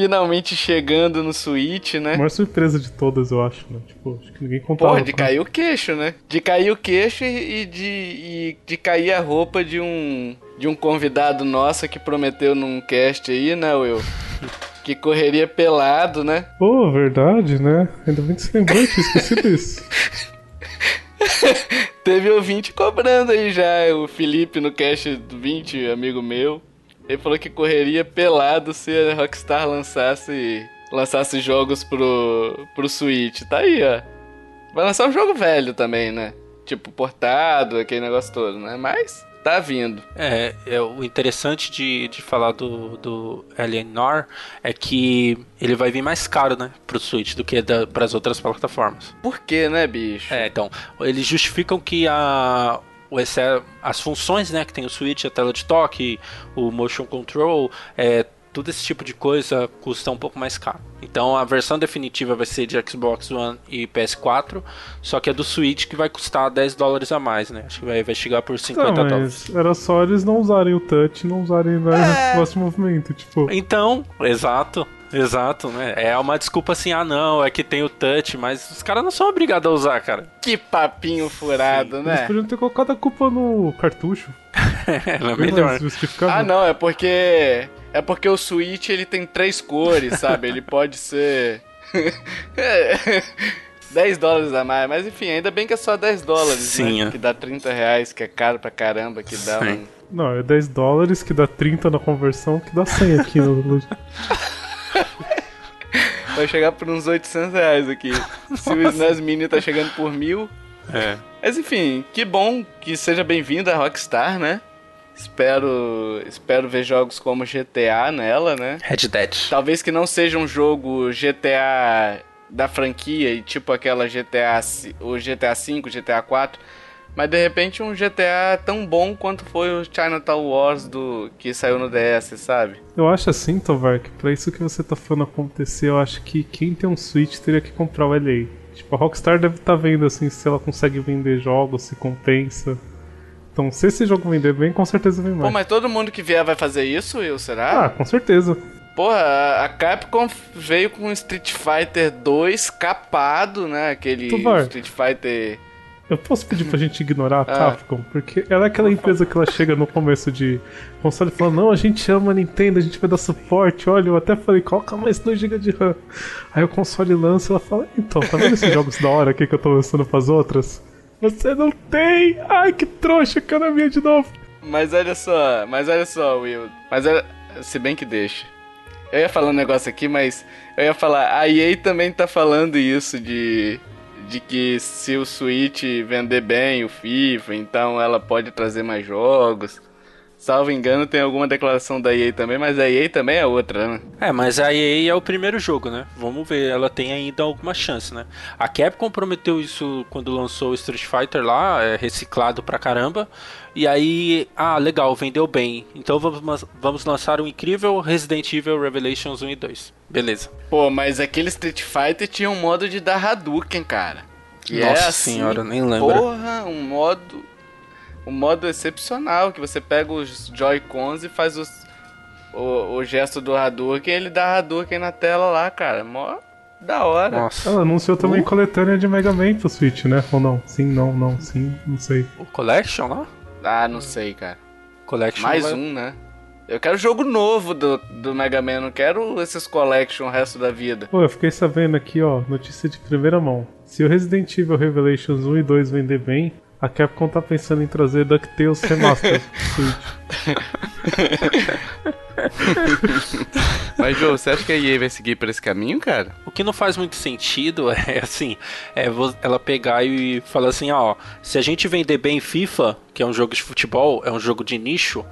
finalmente chegando no Switch, né? A maior surpresa de todas, eu acho, né? Tipo, acho que ninguém contava. Pô, de cair o queixo, né? De cair o queixo e de, e de cair a roupa de um, de um convidado nosso que prometeu num cast aí, né, Will? que correria pelado, né? Pô, verdade, né? Ainda bem que você lembrou, tinha esquecido isso. Teve ouvinte cobrando aí já, o Felipe no cast do 20, amigo meu. Ele falou que correria pelado se a Rockstar lançasse, lançasse jogos pro, pro Switch. Tá aí, ó. Vai lançar um jogo velho também, né? Tipo, portado, aquele negócio todo, né? Mas tá vindo. É, é o interessante de, de falar do, do Alienor é que ele vai vir mais caro, né, pro Switch do que para as outras plataformas. Por quê, né, bicho? É, então, eles justificam que a as funções né, que tem o Switch, a tela de toque, o motion control, é, tudo esse tipo de coisa custa um pouco mais caro. Então a versão definitiva vai ser de Xbox One e PS4, só que é do Switch que vai custar 10 dólares a mais, né? Acho que vai, vai chegar por 50 não, dólares. Era só eles não usarem o touch, não usarem o é... nosso movimento, tipo. Então, exato. Exato, né? É uma desculpa assim, ah não, é que tem o touch, mas os caras não são obrigados a usar, cara. Que papinho furado, Sim. né? Eles podiam ter colocado a culpa no cartucho. é melhor. Ah não, é porque... É porque o Switch ele tem três cores, sabe? ele pode ser... 10 dólares a mais, mas enfim, ainda bem que é só 10 dólares, Sim, né? É. Que dá 30 reais, que é caro pra caramba, que dá Sim. um... Não, é 10 dólares, que dá 30 na conversão, que dá 100 aqui no... Vai chegar por uns 800 reais aqui. Se o SNES Mini tá chegando por mil. É. Mas enfim, que bom que seja bem-vindo a Rockstar, né? Espero, espero ver jogos como GTA nela, né? Red Dead. Talvez que não seja um jogo GTA da franquia e tipo aquela GTA, o GTA V, GTA 4 mas de repente um GTA tão bom quanto foi o Chinatown Wars do que saiu no DS, sabe? Eu acho assim, Tovar, que pra isso que você tá falando acontecer, eu acho que quem tem um Switch teria que comprar o LA. Tipo, a Rockstar deve estar tá vendo assim se ela consegue vender jogos, se compensa. Então, se esse jogo vender bem, com certeza vem mais. Pô, mas todo mundo que vier vai fazer isso, Will, será? Ah, com certeza. Porra, a Capcom veio com Street Fighter 2 capado, né? Aquele Street Fighter. Eu posso pedir pra gente ignorar a ah. Capcom? Porque ela é aquela empresa que ela chega no começo de console e fala: Não, a gente ama a Nintendo, a gente vai dar suporte. Olha, eu até falei: Coloca mais 2GB de RAM. Aí o console lança e ela fala: Então, tá vendo esses jogos da hora aqui que eu tô lançando pras outras? Você não tem! Ai, que trouxa, cara minha de novo. Mas olha só, mas olha só, Will. Mas olha, se bem que deixa. Eu ia falar um negócio aqui, mas eu ia falar, a EA também tá falando isso de de que se o Switch vender bem o FIFA, então ela pode trazer mais jogos. Salvo engano, tem alguma declaração da EA também, mas a EA também é outra, né? É, mas a EA é o primeiro jogo, né? Vamos ver, ela tem ainda alguma chance, né? A Capcom prometeu isso quando lançou o Street Fighter lá, é reciclado pra caramba. E aí, ah, legal, vendeu bem. Então vamos, vamos lançar um incrível Resident Evil Revelations 1 e 2. Beleza. Pô, mas aquele Street Fighter tinha um modo de dar Hadouken, cara. Que Nossa é assim, senhora, nem lembro. Porra, um modo um modo excepcional, que você pega os Joy-Cons e faz os, o, o gesto do Hadouken, ele dá Hadouken na tela lá, cara. Mó da hora. Nossa. Ela anunciou também uh. coletânea de Mega Man pro Switch, né? Ou não? Sim, não, não, sim, não sei. O Collection lá? Ah, não sei, cara. Collection Mais vai... um, né? Eu quero jogo novo do, do Mega Man, não quero esses Collection o resto da vida. Pô, eu fiquei sabendo aqui, ó, notícia de primeira mão. Se o Resident Evil Revelations 1 e 2 vender bem, a Capcom tá pensando em trazer DuckTales Remastered Switch. Mas, Joe, você acha que a EA vai seguir por esse caminho, cara? O que não faz muito sentido é assim, é ela pegar e falar assim, ó, se a gente vender bem FIFA, que é um jogo de futebol, é um jogo de nicho,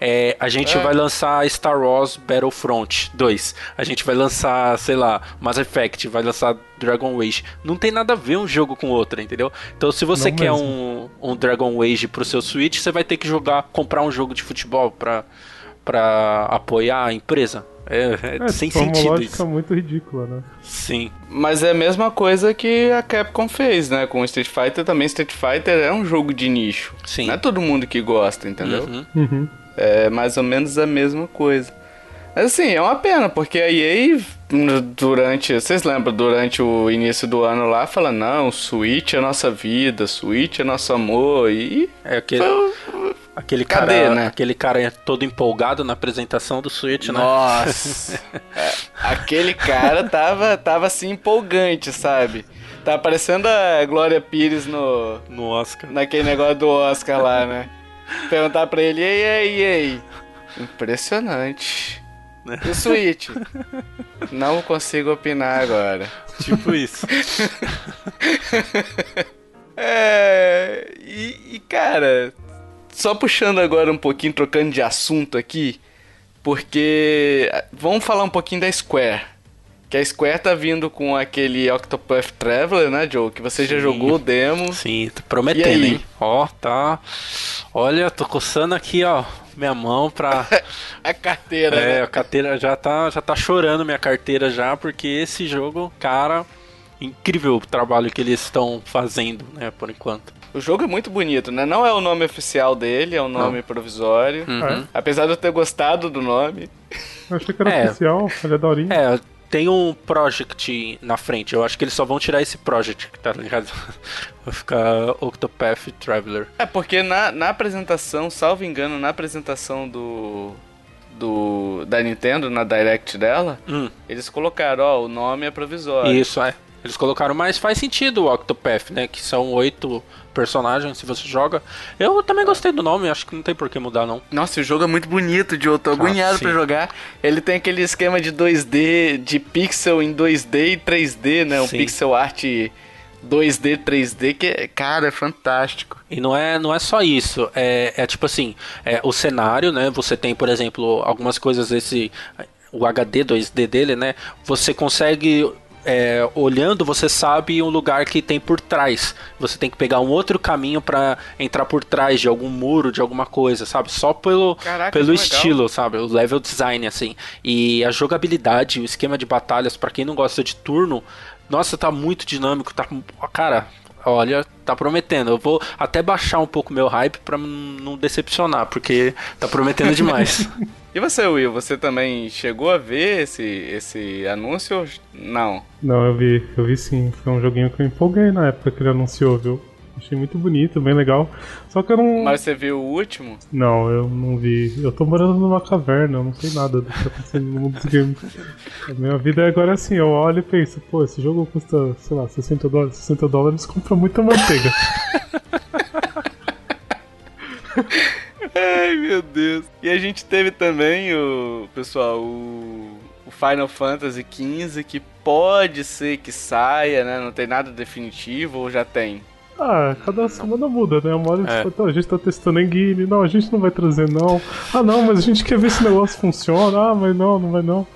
é, a gente é. vai lançar Star Wars Battlefront 2, a gente vai lançar, sei lá, Mass Effect, vai lançar Dragon Age. Não tem nada a ver um jogo com outro, entendeu? Então se você não quer um, um Dragon Age pro seu Switch, você vai ter que jogar, comprar um jogo de futebol pra para apoiar a empresa. É, é, é sem sentido uma isso. muito ridícula, né? Sim. Mas é a mesma coisa que a Capcom fez, né? Com o Street Fighter também. Street Fighter é um jogo de nicho. Sim. Não é todo mundo que gosta, entendeu? Uhum. Uhum. É mais ou menos a mesma coisa. Mas assim, é uma pena, porque a EA, durante. Vocês lembram, durante o início do ano lá, fala: não, Switch é nossa vida, Switch é nosso amor. E. É aquele. Foi, Aquele Cadê, cara, né? Aquele cara todo empolgado na apresentação do Switch, né? Nossa! é, aquele cara tava, tava assim empolgante, sabe? Tá parecendo a Glória Pires no. No Oscar. Naquele negócio do Oscar lá, né? Perguntar pra ele, ei, ei, ei. Impressionante. E o Switch? Não consigo opinar agora. Tipo isso. é. E, e cara, só puxando agora um pouquinho, trocando de assunto aqui, porque vamos falar um pouquinho da Square. Que a Square tá vindo com aquele Octopath Traveler, né, Joe? Que você Sim. já jogou o demo. Sim, tô prometendo, hein? Ó, tá. Olha, tô coçando aqui, ó, minha mão pra. a carteira, É, né? a carteira já tá, já tá chorando minha carteira já, porque esse jogo, cara, incrível o trabalho que eles estão fazendo, né, por enquanto. O jogo é muito bonito, né? Não é o nome oficial dele, é um nome Não. provisório. Uhum. Apesar de eu ter gostado do nome. Eu achei que era é, oficial, ele é daorinha. É, tem um project na frente. Eu acho que eles só vão tirar esse project, tá ligado? Vai ficar Octopath Traveler. É, porque na, na apresentação, salvo engano, na apresentação do. Do, da Nintendo, na Direct dela, hum. eles colocaram, ó, o nome é provisório. Isso, é. Eles colocaram, mas faz sentido o Octopath, né? Que são oito personagens se você joga. Eu também gostei do nome, acho que não tem por que mudar, não. Nossa, o jogo é muito bonito, Joe. Tô agoniado ah, pra jogar. Ele tem aquele esquema de 2D, de pixel em 2D e 3D, né? Um sim. pixel art 2D, 3D, que, cara, é fantástico. E não é, não é só isso, é, é tipo assim, é, o cenário, né? Você tem, por exemplo, algumas coisas, esse o HD 2D dele, né? Você consegue é, olhando, você sabe um lugar que tem por trás. Você tem que pegar um outro caminho para entrar por trás de algum muro, de alguma coisa, sabe? Só pelo, Caraca, pelo estilo, sabe? O level design, assim. E a jogabilidade, o esquema de batalhas, para quem não gosta de turno, nossa, tá muito dinâmico, tá. Cara, olha, tá prometendo. Eu vou até baixar um pouco meu hype pra não decepcionar, porque tá prometendo demais. e você, Will, você também chegou a ver esse, esse anúncio ou não? Não, eu vi, eu vi sim. Foi um joguinho que eu empolguei na época que ele anunciou, viu? Achei muito bonito, bem legal. Só que eu não. Mas você viu o último? Não, eu não vi. Eu tô morando numa caverna, eu não sei nada do que tá acontecendo no mundo dos games. A minha vida é agora assim, eu olho e penso, pô, esse jogo custa, sei lá, 60 dólares. 60 dólares compra muita manteiga. Ai meu Deus. E a gente teve também o. Pessoal, o. O Final Fantasy XV que pode ser que saia, né? Não tem nada definitivo ou já tem? Ah, cada semana muda, né? Uma hora é. Fala, a gente tá testando engine, não, a gente não vai trazer não. Ah não, mas a gente quer ver se o negócio funciona. Ah, mas não, não vai não.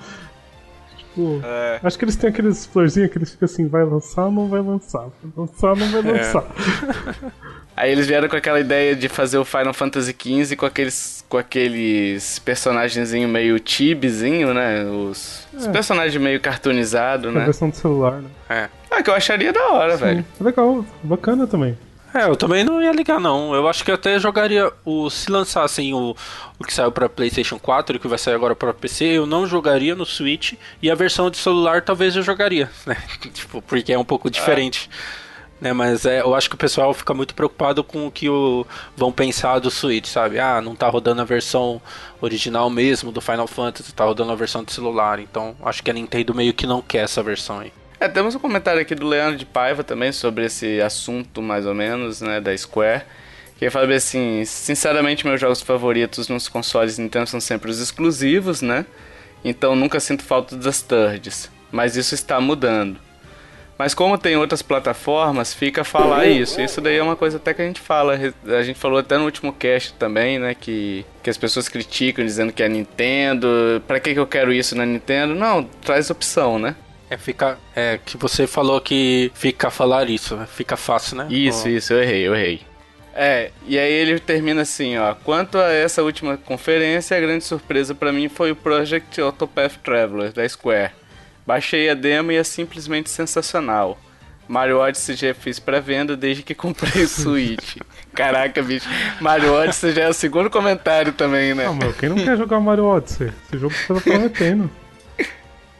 Tipo, é. acho que eles têm aqueles florzinhos que eles ficam assim, vai lançar, não vai lançar. Vai lançar, não vai é. lançar. É. Aí eles vieram com aquela ideia de fazer o Final Fantasy XV com aqueles, com aqueles personagenzinho meio tibizinho, né? Os, é. os personagens meio cartoonizados, né? A versão do celular, né? É. Ah, que eu acharia da hora, Sim. velho. Legal, bacana também. É, eu também não ia ligar não. Eu acho que até jogaria o se lançassem o, o que saiu para PlayStation 4 e que vai sair agora para PC, eu não jogaria no Switch e a versão de celular talvez eu jogaria, né? tipo, porque é um pouco diferente. É né? Mas é, eu acho que o pessoal fica muito preocupado com o que o, vão pensar do Switch, sabe? Ah, não tá rodando a versão original mesmo do Final Fantasy, tá rodando a versão de celular. Então acho que a Nintendo meio que não quer essa versão aí. É, temos um comentário aqui do Leandro de Paiva também sobre esse assunto, mais ou menos, né, da Square. Que ele fala assim: sinceramente, meus jogos favoritos nos consoles Nintendo são sempre os exclusivos, né? Então nunca sinto falta das thirds. Mas isso está mudando. Mas como tem outras plataformas, fica falar isso. Isso daí é uma coisa até que a gente fala. A gente falou até no último cast também, né? Que, que as pessoas criticam dizendo que é Nintendo. Pra que, que eu quero isso na Nintendo? Não, traz opção, né? É, fica. É que você falou que fica a falar isso, né? Fica fácil, né? Isso, oh. isso, eu errei, eu errei. É, e aí ele termina assim, ó. Quanto a essa última conferência, a grande surpresa para mim foi o Project Autopath Traveler da Square. Baixei a demo e é simplesmente sensacional. Mario Odyssey já fiz pré-venda desde que comprei o Switch. Caraca, bicho. Mario Odyssey já é o segundo comentário também, né? Não, meu, quem não quer jogar Mario Odyssey? Esse jogo tá prometendo.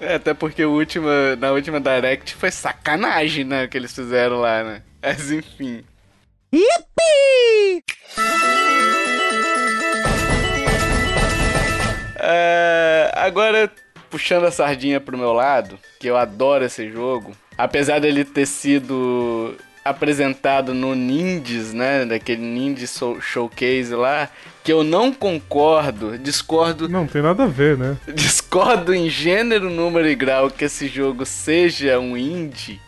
É, até porque o último, na última Direct foi sacanagem, né? Que eles fizeram lá, né? Mas enfim. Yippee! É, agora puxando a sardinha pro meu lado, que eu adoro esse jogo, apesar dele ter sido apresentado no Nindies, né, daquele Nindies Showcase lá, que eu não concordo, discordo. Não tem nada a ver, né? Discordo em gênero, número e grau que esse jogo seja um indie.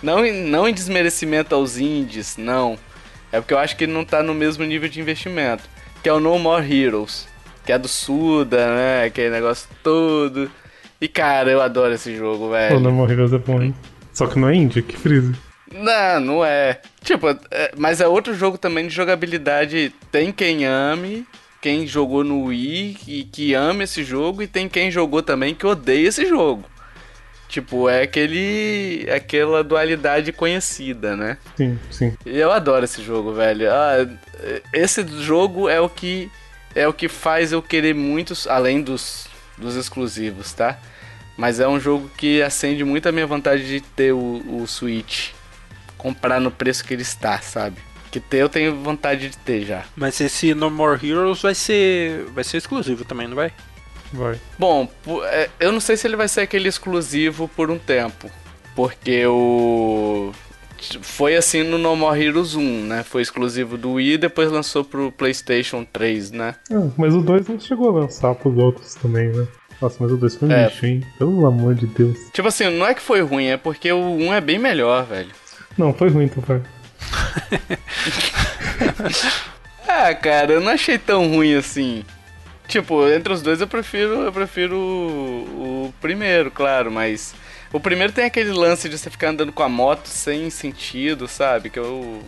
Não, não em desmerecimento aos indies, não. É porque eu acho que ele não tá no mesmo nível de investimento. Que é o No More Heroes que é do Suda, né? Aquele negócio todo. E cara, eu adoro esse jogo, velho. O No More Heroes é bom, hein? Só que não é indie, que frisa. Não, não é. Tipo, é, mas é outro jogo também de jogabilidade. Tem quem ame, quem jogou no Wii e que ama esse jogo, e tem quem jogou também que odeia esse jogo. Tipo, é aquele. aquela dualidade conhecida, né? Sim, sim. E eu adoro esse jogo, velho. Ah, esse jogo é o que é o que faz eu querer muitos, além dos, dos exclusivos, tá? Mas é um jogo que acende muito a minha vontade de ter o, o Switch. Comprar no preço que ele está, sabe? Que ter eu tenho vontade de ter já. Mas esse No More Heroes vai ser. vai ser exclusivo também, não vai? Vai. Bom, é, eu não sei se ele vai ser aquele exclusivo por um tempo. Porque o foi assim no No More Heroes 1, né? Foi exclusivo do Wii e depois lançou pro PlayStation 3, né? É, mas o 2 não chegou a lançar pros outros também, né? Nossa, mas o 2 foi um é. lixo, hein? Pelo amor de Deus. Tipo assim, não é que foi ruim, é porque o 1 é bem melhor, velho. Não, foi ruim, então foi. ah, cara, eu não achei tão ruim assim. Tipo, entre os dois eu prefiro, eu prefiro o, o primeiro, claro, mas O primeiro tem aquele lance de você ficar andando com a moto sem sentido, sabe? Que eu.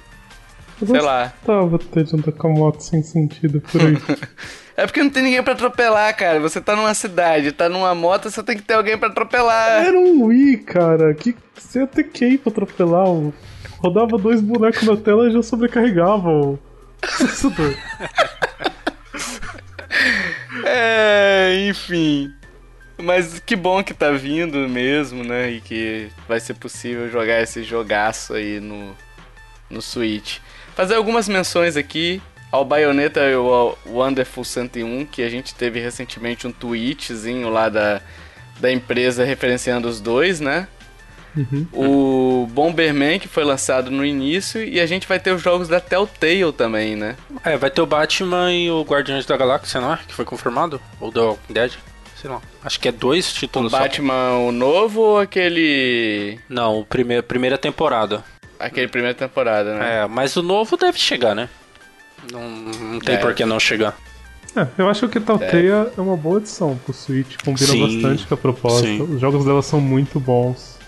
eu sei lá. Tava de andar com a moto sem sentido por aí. é porque não tem ninguém para atropelar, cara. Você tá numa cidade, tá numa moto, você tem que ter alguém para atropelar. Era um Wii, cara. Que você ia ter que ir pra atropelar. Rodava dois bonecos na tela e já sobrecarregava o processador. é, enfim. Mas que bom que tá vindo mesmo, né? E que vai ser possível jogar esse jogaço aí no, no Switch. Fazer algumas menções aqui ao Bayonetta e ao Wonderful 101, que a gente teve recentemente um tweetzinho lá da, da empresa referenciando os dois, né? Uhum. O Bomberman, que foi lançado no início, e a gente vai ter os jogos da Telltale também, né? É, vai ter o Batman e o Guardiões da Galáxia, não é? Que foi confirmado? Ou The Walking Dead? sei lá. Acho que é dois títulos. O Batman só. o novo ou aquele. Não, o primeiro, primeira temporada. Aquele primeira temporada, né? É, mas o novo deve chegar, né? Não, não tem é. por que não chegar. É, eu acho que Talteia é. é uma boa edição pro Switch, combina sim, bastante com a proposta. Sim. Os jogos dela são muito bons.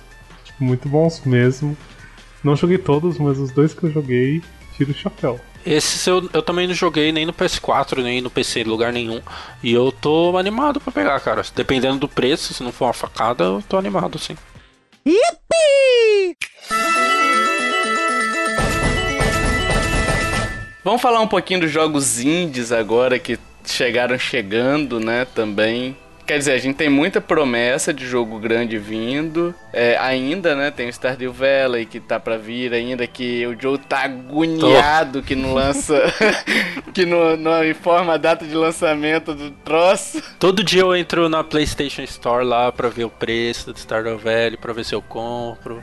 Tipo, muito bons mesmo. Não joguei todos, mas os dois que eu joguei, tiro o chapéu. Esses eu, eu também não joguei nem no PS4, nem no PC, lugar nenhum. E eu tô animado pra pegar, cara. Dependendo do preço, se não for uma facada, eu tô animado sim. Yippee! Vamos falar um pouquinho dos jogos indies agora que chegaram chegando, né, também. Quer dizer, a gente tem muita promessa de jogo grande vindo. É, ainda, né? Tem o Stardew Valley que tá pra vir ainda, que o Joe tá agoniado Tô. que não lança. que não, não informa a data de lançamento do troço. Todo dia eu entro na PlayStation Store lá pra ver o preço do Stardew Valley, pra ver se eu compro.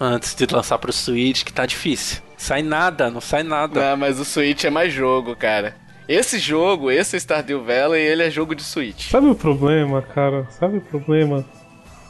Antes de lançar pro Switch, que tá difícil. Sai nada, não sai nada. Não, mas o Switch é mais jogo, cara. Esse jogo, esse Stardew Valley, ele é jogo de Switch. Sabe o problema, cara? Sabe o problema?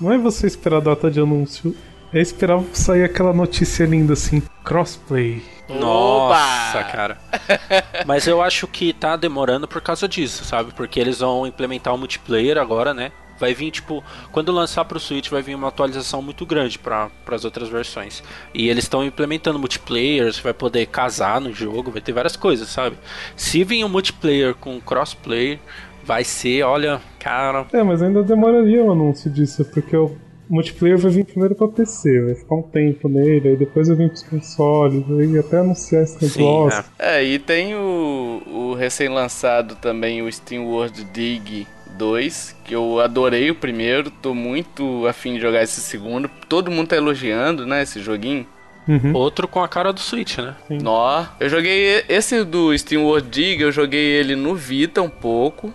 Não é você esperar a data de anúncio, é esperar sair aquela notícia linda assim, crossplay. Nossa, cara. Mas eu acho que tá demorando por causa disso, sabe? Porque eles vão implementar o multiplayer agora, né? Vai vir, tipo, quando lançar pro Switch, vai vir uma atualização muito grande para as outras versões. E eles estão implementando multiplayer, você vai poder casar no jogo, vai ter várias coisas, sabe? Se vir um multiplayer com crossplay, vai ser, olha, cara. É, mas ainda demoraria o anúncio disso, porque o multiplayer vai vir primeiro para PC, vai ficar um tempo nele, aí depois vai vir pros consoles, aí até anunciar esse negócio. É. é, e tem o, o recém-lançado também, o Steam World Dig 2, que eu adorei o primeiro, tô muito afim de jogar esse segundo. Todo mundo tá elogiando, né, esse joguinho. Uhum. Outro com a cara do Switch, né? Nó. Eu joguei esse do Steam World Dig, eu joguei ele no Vita um pouco.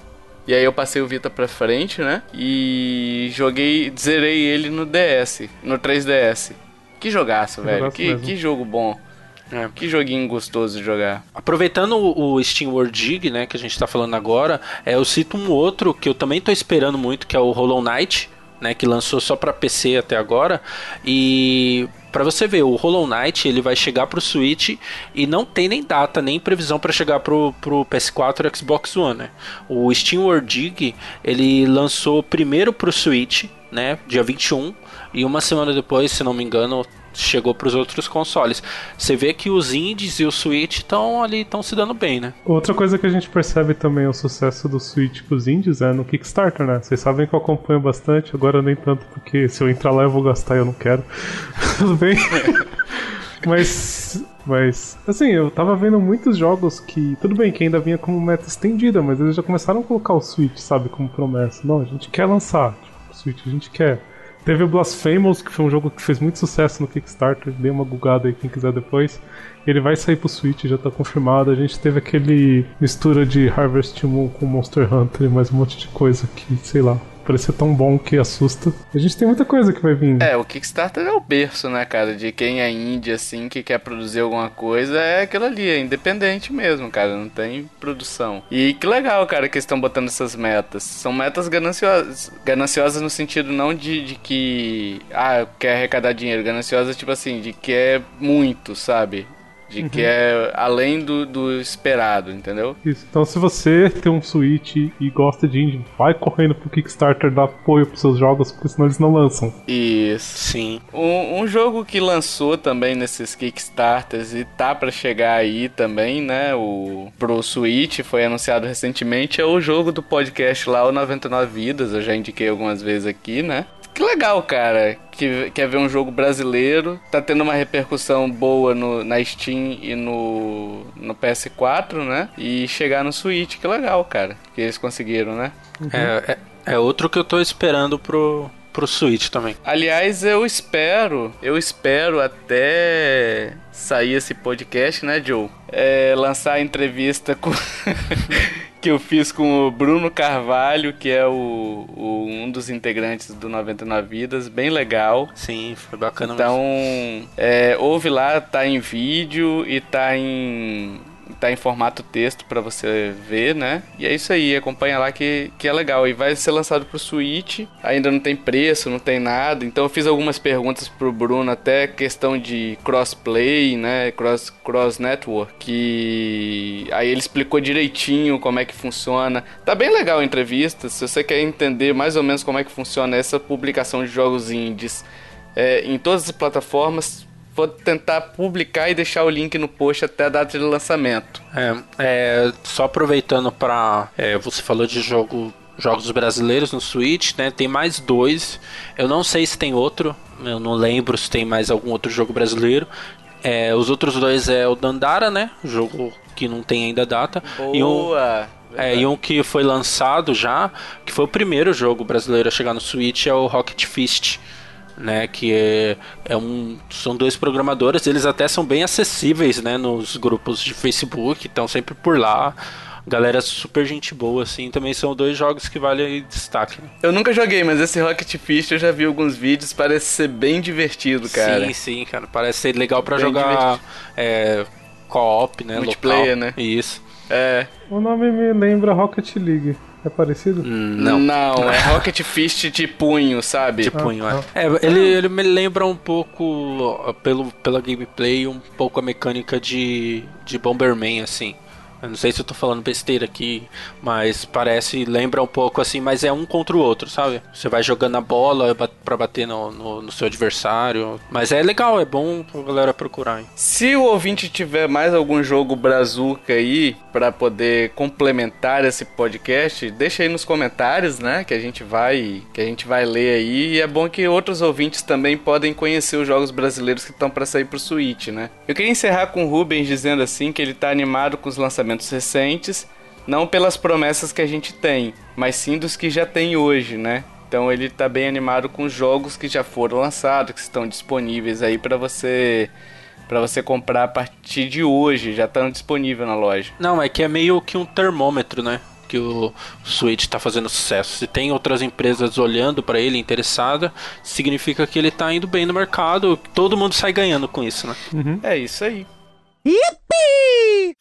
E aí eu passei o Vita pra frente, né? E joguei, zerei ele no DS, no 3DS. Que jogaço, velho. Que, que jogo bom. É. Que joguinho gostoso de jogar. Aproveitando o, Steam World Dig, né, que a gente tá falando agora, é, eu cito um outro que eu também tô esperando muito, que é o Hollow Knight, né, que lançou só para PC até agora. E para você ver, o Hollow Knight ele vai chegar pro Switch e não tem nem data, nem previsão para chegar pro, pro PS4 e Xbox One. Né? O Steam World Dig ele lançou primeiro pro Switch, né, dia 21, e uma semana depois, se não me engano, chegou para os outros consoles. Você vê que os indies e o Switch estão ali, estão se dando bem, né? Outra coisa que a gente percebe também é o sucesso do Switch com os indies é no Kickstarter, né? Vocês sabem que eu acompanho bastante, agora nem tanto, porque se eu entrar lá eu vou gastar e eu não quero. Tudo bem? mas, mas, assim, eu tava vendo muitos jogos que, tudo bem, que ainda vinha como meta estendida, mas eles já começaram a colocar o Switch, sabe, como promessa. Não, a gente quer lançar, tipo, o Switch a gente quer. Teve o Blasphemous, que foi um jogo que fez muito sucesso no Kickstarter, dê uma gugada aí quem quiser depois. Ele vai sair pro Switch, já tá confirmado. A gente teve aquele mistura de Harvest Moon com Monster Hunter e mais um monte de coisa que, sei lá, parecia tão bom que assusta. A gente tem muita coisa que vai vir. É, o Kickstarter é o berço, né, cara? De quem é indie, assim, que quer produzir alguma coisa, é aquilo ali, é independente mesmo, cara. Não tem produção. E que legal, cara, que estão botando essas metas. São metas gananciosas. Gananciosas no sentido não de, de que. Ah, quer arrecadar dinheiro. Gananciosas, tipo assim, de que é muito, sabe? De uhum. que é além do, do esperado, entendeu? Isso. Então, se você tem um Switch e gosta de indie, vai correndo pro Kickstarter dar apoio pros seus jogos, porque senão eles não lançam. Isso. Sim. Um, um jogo que lançou também nesses Kickstarters e tá para chegar aí também, né? O pro Switch foi anunciado recentemente é o jogo do podcast lá, o 99 Vidas. Eu já indiquei algumas vezes aqui, né? Que legal, cara. Que quer ver um jogo brasileiro. Tá tendo uma repercussão boa no, na Steam e no, no PS4, né? E chegar no Switch. Que legal, cara. Que eles conseguiram, né? Uhum. É, é, é outro que eu tô esperando pro, pro Switch também. Aliás, eu espero, eu espero até sair esse podcast, né, Joe? É, lançar a entrevista com que eu fiz com o Bruno Carvalho, que é o, o, um dos integrantes do 99 Vidas, bem legal. Sim, foi bacana então, mesmo. Então, é, ouve lá, tá em vídeo e tá em tá em formato texto para você ver, né? E é isso aí, acompanha lá que, que é legal. E vai ser lançado pro Switch, ainda não tem preço, não tem nada. Então eu fiz algumas perguntas pro Bruno, até questão de crossplay, né? Cross, cross network, que aí ele explicou direitinho como é que funciona. Tá bem legal a entrevista, se você quer entender mais ou menos como é que funciona essa publicação de jogos indies é, em todas as plataformas, Vou tentar publicar e deixar o link no post até a data de lançamento. É, é só aproveitando para é, você falou de jogo jogos brasileiros no Switch, né? Tem mais dois. Eu não sei se tem outro. Eu não lembro se tem mais algum outro jogo brasileiro. É, os outros dois é o Dandara, né? Jogo que não tem ainda data. Boa! E um, é, e um que foi lançado já, que foi o primeiro jogo brasileiro a chegar no Switch, é o Rocket Fist né? Que é, é um, são dois programadores, eles até são bem acessíveis, né? Nos grupos de Facebook, estão sempre por lá. Galera super gente boa, assim. Também são dois jogos que valem destaque. Né? Eu nunca joguei, mas esse Rocket Fist eu já vi alguns vídeos. Parece ser bem divertido, cara. Sim, sim, cara. Parece ser legal para jogar é, co-op, né? Multiplayer, local. né? Isso. É. O nome me lembra Rocket League. É parecido? Não. Não, é Rocket Fist de punho, sabe? De punho, ah, é. é ele, ele me lembra um pouco, pelo, pela gameplay, um pouco a mecânica de, de Bomberman, assim. Eu não sei se eu tô falando besteira aqui, mas parece, lembra um pouco assim, mas é um contra o outro, sabe? Você vai jogando a bola para bater no, no, no, seu adversário. Mas é legal, é bom a galera procurar. Hein? Se o ouvinte tiver mais algum jogo brazuca aí para poder complementar esse podcast, deixa aí nos comentários, né? Que a gente vai, que a gente vai ler aí. E é bom que outros ouvintes também podem conhecer os jogos brasileiros que estão para sair pro Switch, né? Eu queria encerrar com o Rubens dizendo assim que ele tá animado com os lançamentos lançamentos recentes, não pelas promessas que a gente tem, mas sim dos que já tem hoje, né? Então ele está bem animado com os jogos que já foram lançados, que estão disponíveis aí para você para você comprar a partir de hoje, já estão disponível na loja. Não, é que é meio que um termômetro, né? Que o Switch está fazendo sucesso. Se tem outras empresas olhando para ele, interessada, significa que ele está indo bem no mercado. Todo mundo sai ganhando com isso, né? Uhum. É isso aí. Yippee!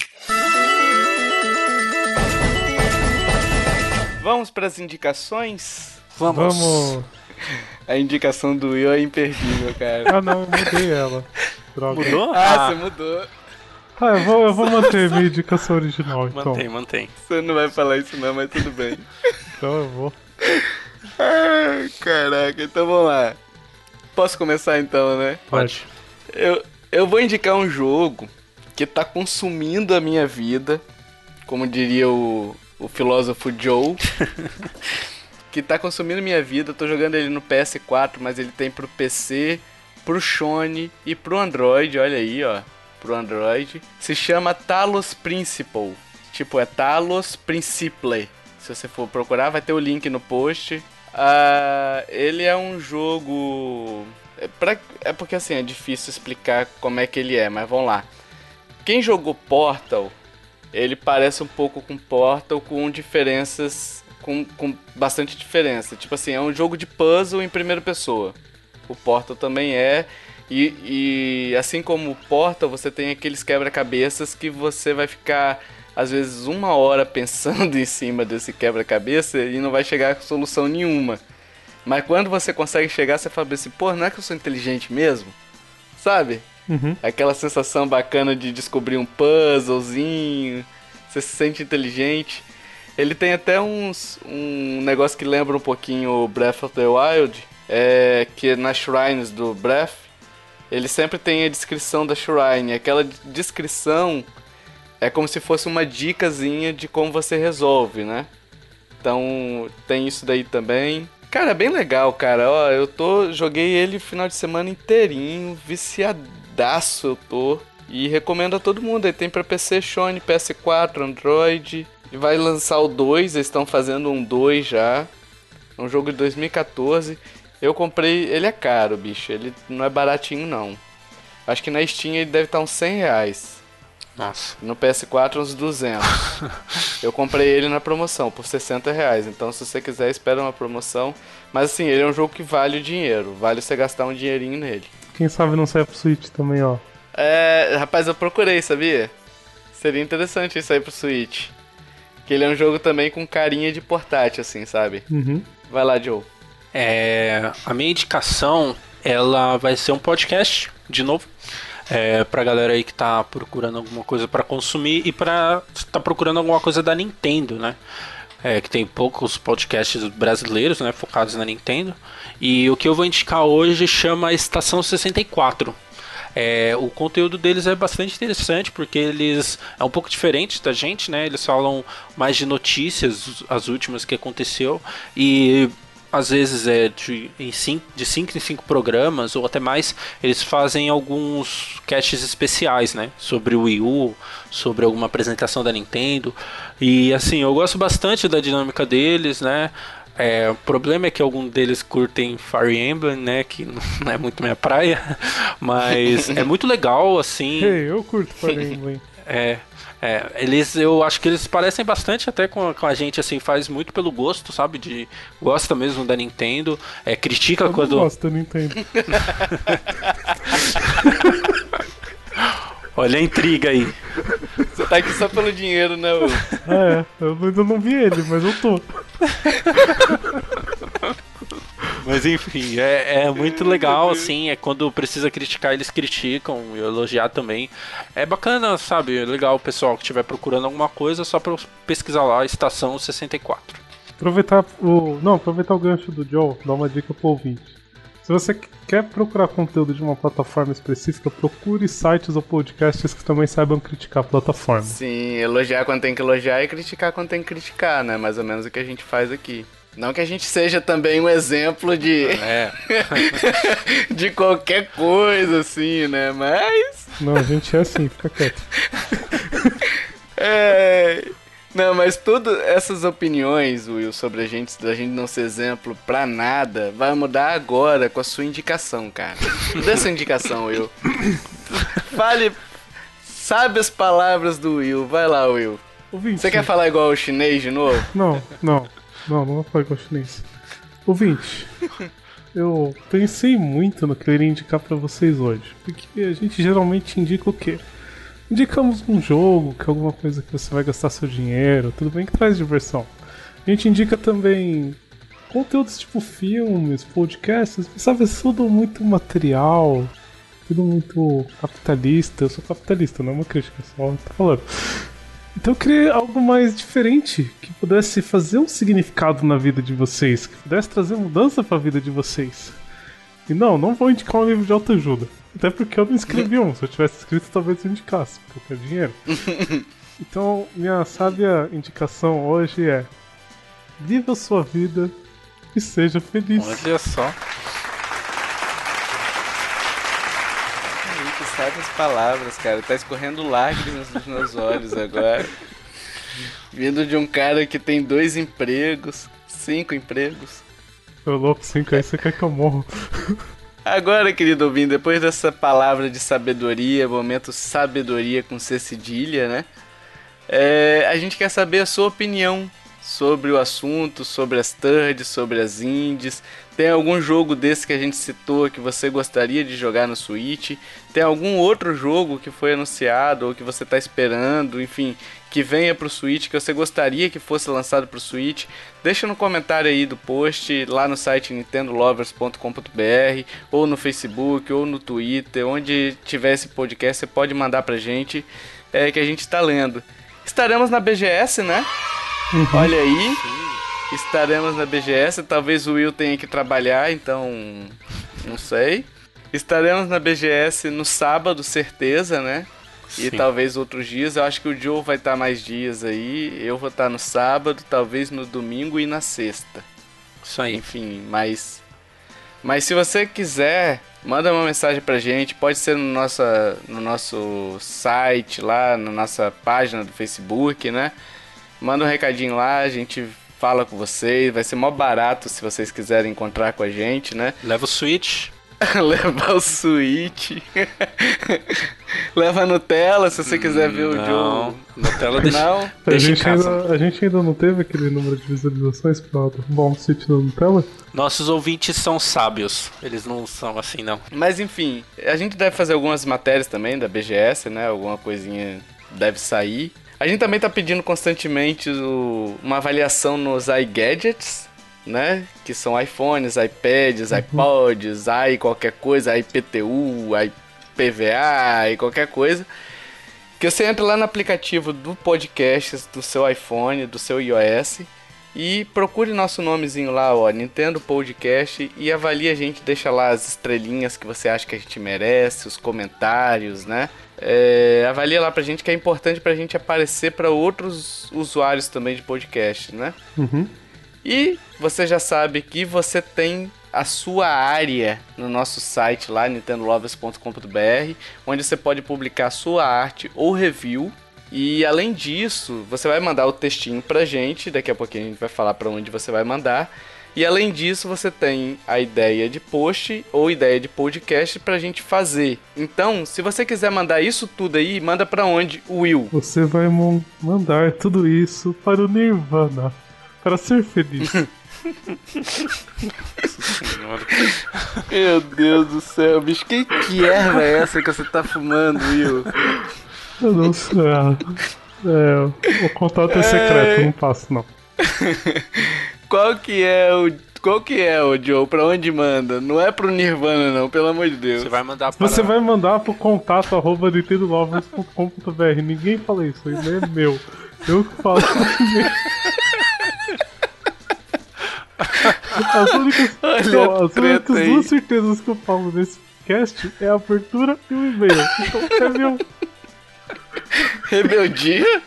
Vamos para as indicações? Vamos. Vamos. A indicação do Will é imperdível, cara. Ah, não, mudei ela. Droga. Mudou? Ah, ah, você mudou. Ah, eu vou, eu vou manter minha indicação original, então. Mantém, mantém. Você não vai falar isso não, mas tudo bem. Então eu vou. Ai, caraca, então vamos lá. Posso começar então, né? Pode. Eu, eu vou indicar um jogo que tá consumindo a minha vida, como diria o, o filósofo Joe, que tá consumindo minha vida. Eu tô jogando ele no PS4, mas ele tem pro PC, pro Sony e pro Android, olha aí, ó, pro Android. Se chama Talos Principle. Tipo, é Talos Principle. Se você for procurar, vai ter o link no post. Uh, ele é um jogo. É, pra... é porque assim, é difícil explicar como é que ele é, mas vamos lá. Quem jogou Portal, ele parece um pouco com Portal, com diferenças, com, com bastante diferença. Tipo assim, é um jogo de puzzle em primeira pessoa. O Portal também é. E, e assim como o Portal, você tem aqueles quebra-cabeças que você vai ficar às vezes uma hora pensando em cima desse quebra-cabeça e não vai chegar a solução nenhuma. Mas quando você consegue chegar, você fala assim, pô, não é que eu sou inteligente mesmo? Sabe? Uhum. Aquela sensação bacana de descobrir um puzzlezinho, você se sente inteligente. Ele tem até uns, um negócio que lembra um pouquinho o Breath of the Wild, é, que nas shrines do Breath, ele sempre tem a descrição da shrine. Aquela descrição é como se fosse uma dicasinha de como você resolve, né? Então tem isso daí também. Cara, é bem legal, cara. Ó, eu tô. Joguei ele o final de semana inteirinho, viciadaço eu tô. E recomendo a todo mundo. Ele tem pra PC, Sony, PS4, Android. E vai lançar o 2, eles estão fazendo um 2 já. É um jogo de 2014. Eu comprei. Ele é caro, bicho. Ele não é baratinho, não. Acho que na Steam ele deve estar uns 100 reais. Nossa. No PS4 uns 200. eu comprei ele na promoção por 60 reais. Então se você quiser, espera uma promoção. Mas assim, ele é um jogo que vale o dinheiro. Vale você gastar um dinheirinho nele. Quem sabe não sai pro Switch também, ó. É, rapaz, eu procurei, sabia? Seria interessante isso aí pro Switch. Que ele é um jogo também com carinha de portátil, assim, sabe? Uhum. Vai lá, Joe. É, a minha indicação, ela vai ser um podcast, de novo é, pra galera aí que tá procurando alguma coisa para consumir e pra tá procurando alguma coisa da Nintendo, né? É, que tem poucos podcasts brasileiros, né, focados na Nintendo. E o que eu vou indicar hoje chama Estação 64. É, o conteúdo deles é bastante interessante porque eles é um pouco diferente da gente, né? Eles falam mais de notícias, as últimas que aconteceu e às vezes é de, em cinco, de 5 em 5 programas ou até mais, eles fazem alguns casts especiais, né? Sobre o Wii U, sobre alguma apresentação da Nintendo. E assim, eu gosto bastante da dinâmica deles, né? É, o problema é que alguns deles curtem Fire Emblem, né? Que não é muito minha praia, mas é muito legal, assim. Hey, eu curto Fire Emblem. É, é, eles, eu acho que eles parecem bastante até com, com a gente, assim, faz muito pelo gosto, sabe? De gosta mesmo da Nintendo, é, critica eu quando. Gosta da Nintendo. Olha a intriga aí. Você tá aqui só pelo dinheiro, né? Will? É, eu ainda não vi ele, mas eu tô. Mas enfim, é, é muito legal, assim, é quando precisa criticar, eles criticam, e elogiar também. É bacana, sabe? É legal o pessoal que estiver procurando alguma coisa, só pra pesquisar lá, Estação 64. Aproveitar o. Não, aproveitar o gancho do Joe, dar uma dica pro ouvinte. Se você quer procurar conteúdo de uma plataforma específica, procure sites ou podcasts que também saibam criticar a plataforma. Sim, elogiar quando tem que elogiar e criticar quando tem que criticar, né? Mais ou menos o que a gente faz aqui. Não que a gente seja também um exemplo de. É. de qualquer coisa, assim, né? Mas. Não, a gente é assim, fica quieto. é. Não, mas todas essas opiniões, Will, sobre a gente, da gente não ser exemplo pra nada, vai mudar agora com a sua indicação, cara. Dê sua indicação, Will. Fale. Sabe as palavras do Will. Vai lá, Will. Ouvinte. Você quer falar igual o chinês de novo? Não, não. Não, não vou falar igual o chinês. Ouvinte. Eu pensei muito no que eu iria indicar pra vocês hoje. Porque a gente geralmente indica o quê? Indicamos um jogo, que é alguma coisa que você vai gastar seu dinheiro, tudo bem que traz diversão. A gente indica também conteúdos tipo filmes, podcasts, sabe, tudo muito material, tudo muito capitalista. Eu sou capitalista, não é uma crítica, só tô falando. Então eu queria algo mais diferente, que pudesse fazer um significado na vida de vocês, que pudesse trazer mudança para a vida de vocês. E não, não vou indicar um livro de autoajuda. Até porque eu não escrevi um. Se eu tivesse escrito, talvez eu indicasse, porque eu quero dinheiro. Então, minha sábia indicação hoje é: viva a sua vida e seja feliz. Olha só. Tu sabe as palavras, cara. Tá escorrendo lágrimas nos meus olhos agora. Vindo de um cara que tem dois empregos, cinco empregos. Ô louco, cinco aí você quer que eu morro. Agora, querido ouvinte, depois dessa palavra de sabedoria, momento sabedoria com C cedilha, né? É, a gente quer saber a sua opinião sobre o assunto, sobre as thirds, sobre as indies. Tem algum jogo desse que a gente citou que você gostaria de jogar no Switch? Tem algum outro jogo que foi anunciado ou que você está esperando, enfim, que venha para o Switch, que você gostaria que fosse lançado para o Switch? Deixa no comentário aí do post, lá no site nintendolovers.com.br, ou no Facebook, ou no Twitter, onde tiver esse podcast, você pode mandar pra gente, é, que a gente está lendo. Estaremos na BGS, né? Uhum. Olha aí. Estaremos na BGS. Talvez o Will tenha que trabalhar, então. Não sei. Estaremos na BGS no sábado, certeza, né? E Sim. talvez outros dias. Eu acho que o Joe vai estar mais dias aí. Eu vou estar no sábado, talvez no domingo e na sexta. Isso aí. Enfim, mas. Mas se você quiser, manda uma mensagem pra gente. Pode ser no, nossa, no nosso site lá, na nossa página do Facebook, né? Manda um recadinho lá, a gente fala com vocês. Vai ser mó barato se vocês quiserem encontrar com a gente, né? Leva o Switch. Leva o Switch. Leva a Nutella se você quiser ver o jogo. Nutella deixa, não. A, deixa gente ainda, a gente ainda não teve aquele número de visualizações para bom Switch na Nutella? Nossos ouvintes são sábios. Eles não são assim, não. Mas enfim, a gente deve fazer algumas matérias também da BGS, né? Alguma coisinha deve sair. A gente também tá pedindo constantemente o, uma avaliação nos iGadgets, né? Que são iPhones, iPads, uhum. iPods, i qualquer coisa, IPTU, IPVA e qualquer coisa. Que você entra lá no aplicativo do podcast do seu iPhone, do seu iOS e procure nosso nomezinho lá, ó, Nintendo Podcast e avalie a gente, deixa lá as estrelinhas que você acha que a gente merece, os comentários, né? É, avalia lá pra gente que é importante pra gente aparecer para outros usuários também de podcast, né? Uhum. E você já sabe que você tem a sua área no nosso site lá, nintendolovers.com.br, onde você pode publicar sua arte ou review. E além disso, você vai mandar o textinho pra gente, daqui a pouquinho a gente vai falar para onde você vai mandar. E além disso, você tem a ideia de post ou ideia de podcast pra gente fazer. Então, se você quiser mandar isso tudo aí, manda pra onde, Will? Você vai mandar tudo isso para o Nirvana, para ser feliz. Meu Deus do céu, bicho, que, que erva é essa que você tá fumando, Will? Eu não sei. É, o contato é secreto, é... não passo não. Qual que é o qual que é, o Joe? Pra onde manda? Não é pro Nirvana, não, pelo amor de Deus. Você vai mandar para... Você vai mandar pro contato arroba nintendolovers.com.br. Ninguém fala isso, isso é meu. Eu que falo. as únicas, não, as únicas duas certezas que eu falo nesse cast é a abertura e o e-mail. Então é meu. Rebeldia?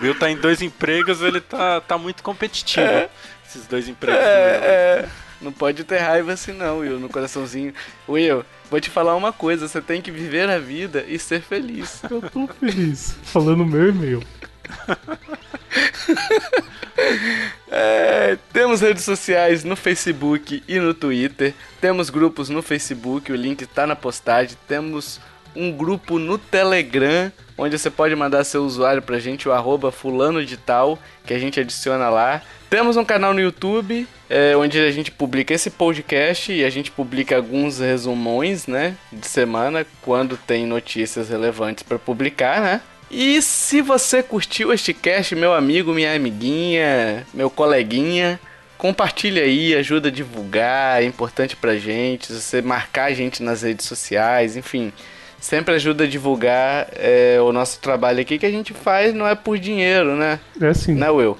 Will tá em dois empregos, ele tá, tá muito competitivo. É. Esses dois empregos. É, é. Não pode ter raiva assim não, Will, no coraçãozinho. Will, vou te falar uma coisa, você tem que viver a vida e ser feliz. Eu tô feliz. Falando meu e-mail. é, temos redes sociais no Facebook e no Twitter. Temos grupos no Facebook, o link está na postagem. Temos um grupo no Telegram, onde você pode mandar seu usuário pra gente, o arroba fulano de tal, que a gente adiciona lá. Temos um canal no YouTube, é, onde a gente publica esse podcast e a gente publica alguns resumões, né, de semana, quando tem notícias relevantes para publicar, né? E se você curtiu este cast, meu amigo, minha amiguinha, meu coleguinha, compartilha aí, ajuda a divulgar, é importante pra gente, você marcar a gente nas redes sociais, enfim, sempre ajuda a divulgar é, o nosso trabalho aqui que a gente faz, não é por dinheiro, né? É sim. Né, Will?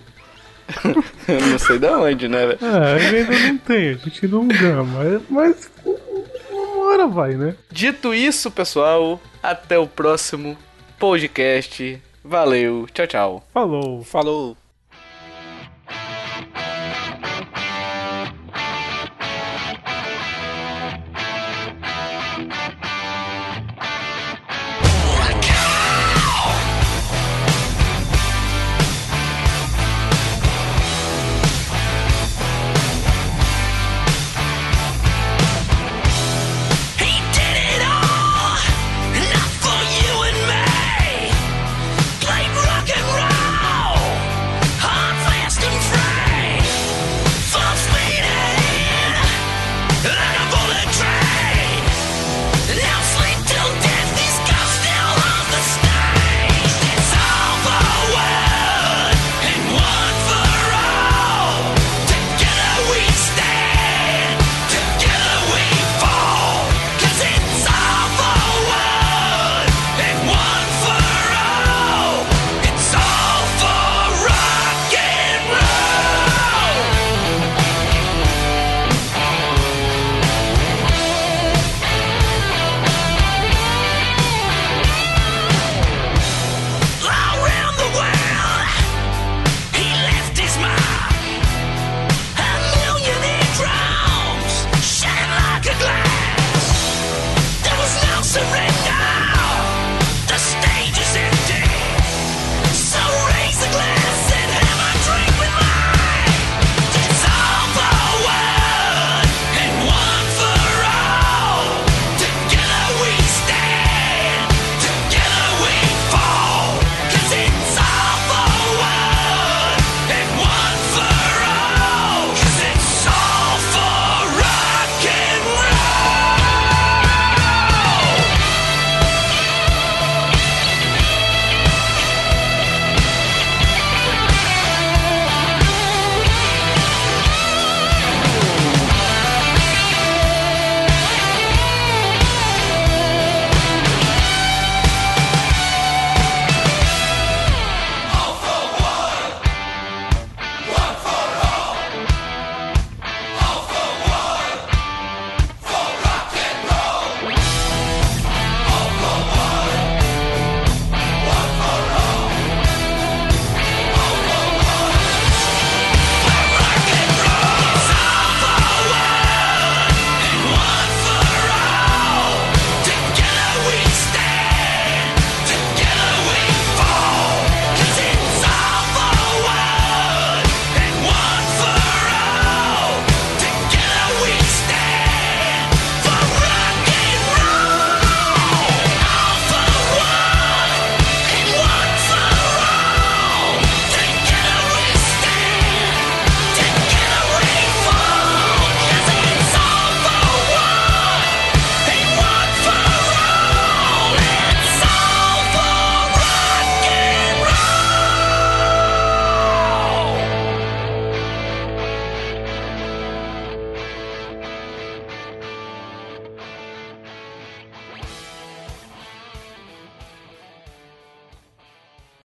não sei de onde, né? É, ainda não tem, a gente não ganha, mas, mas uma hora vai, né? Dito isso, pessoal, até o próximo podcast. Valeu, tchau, tchau. Falou. Falou.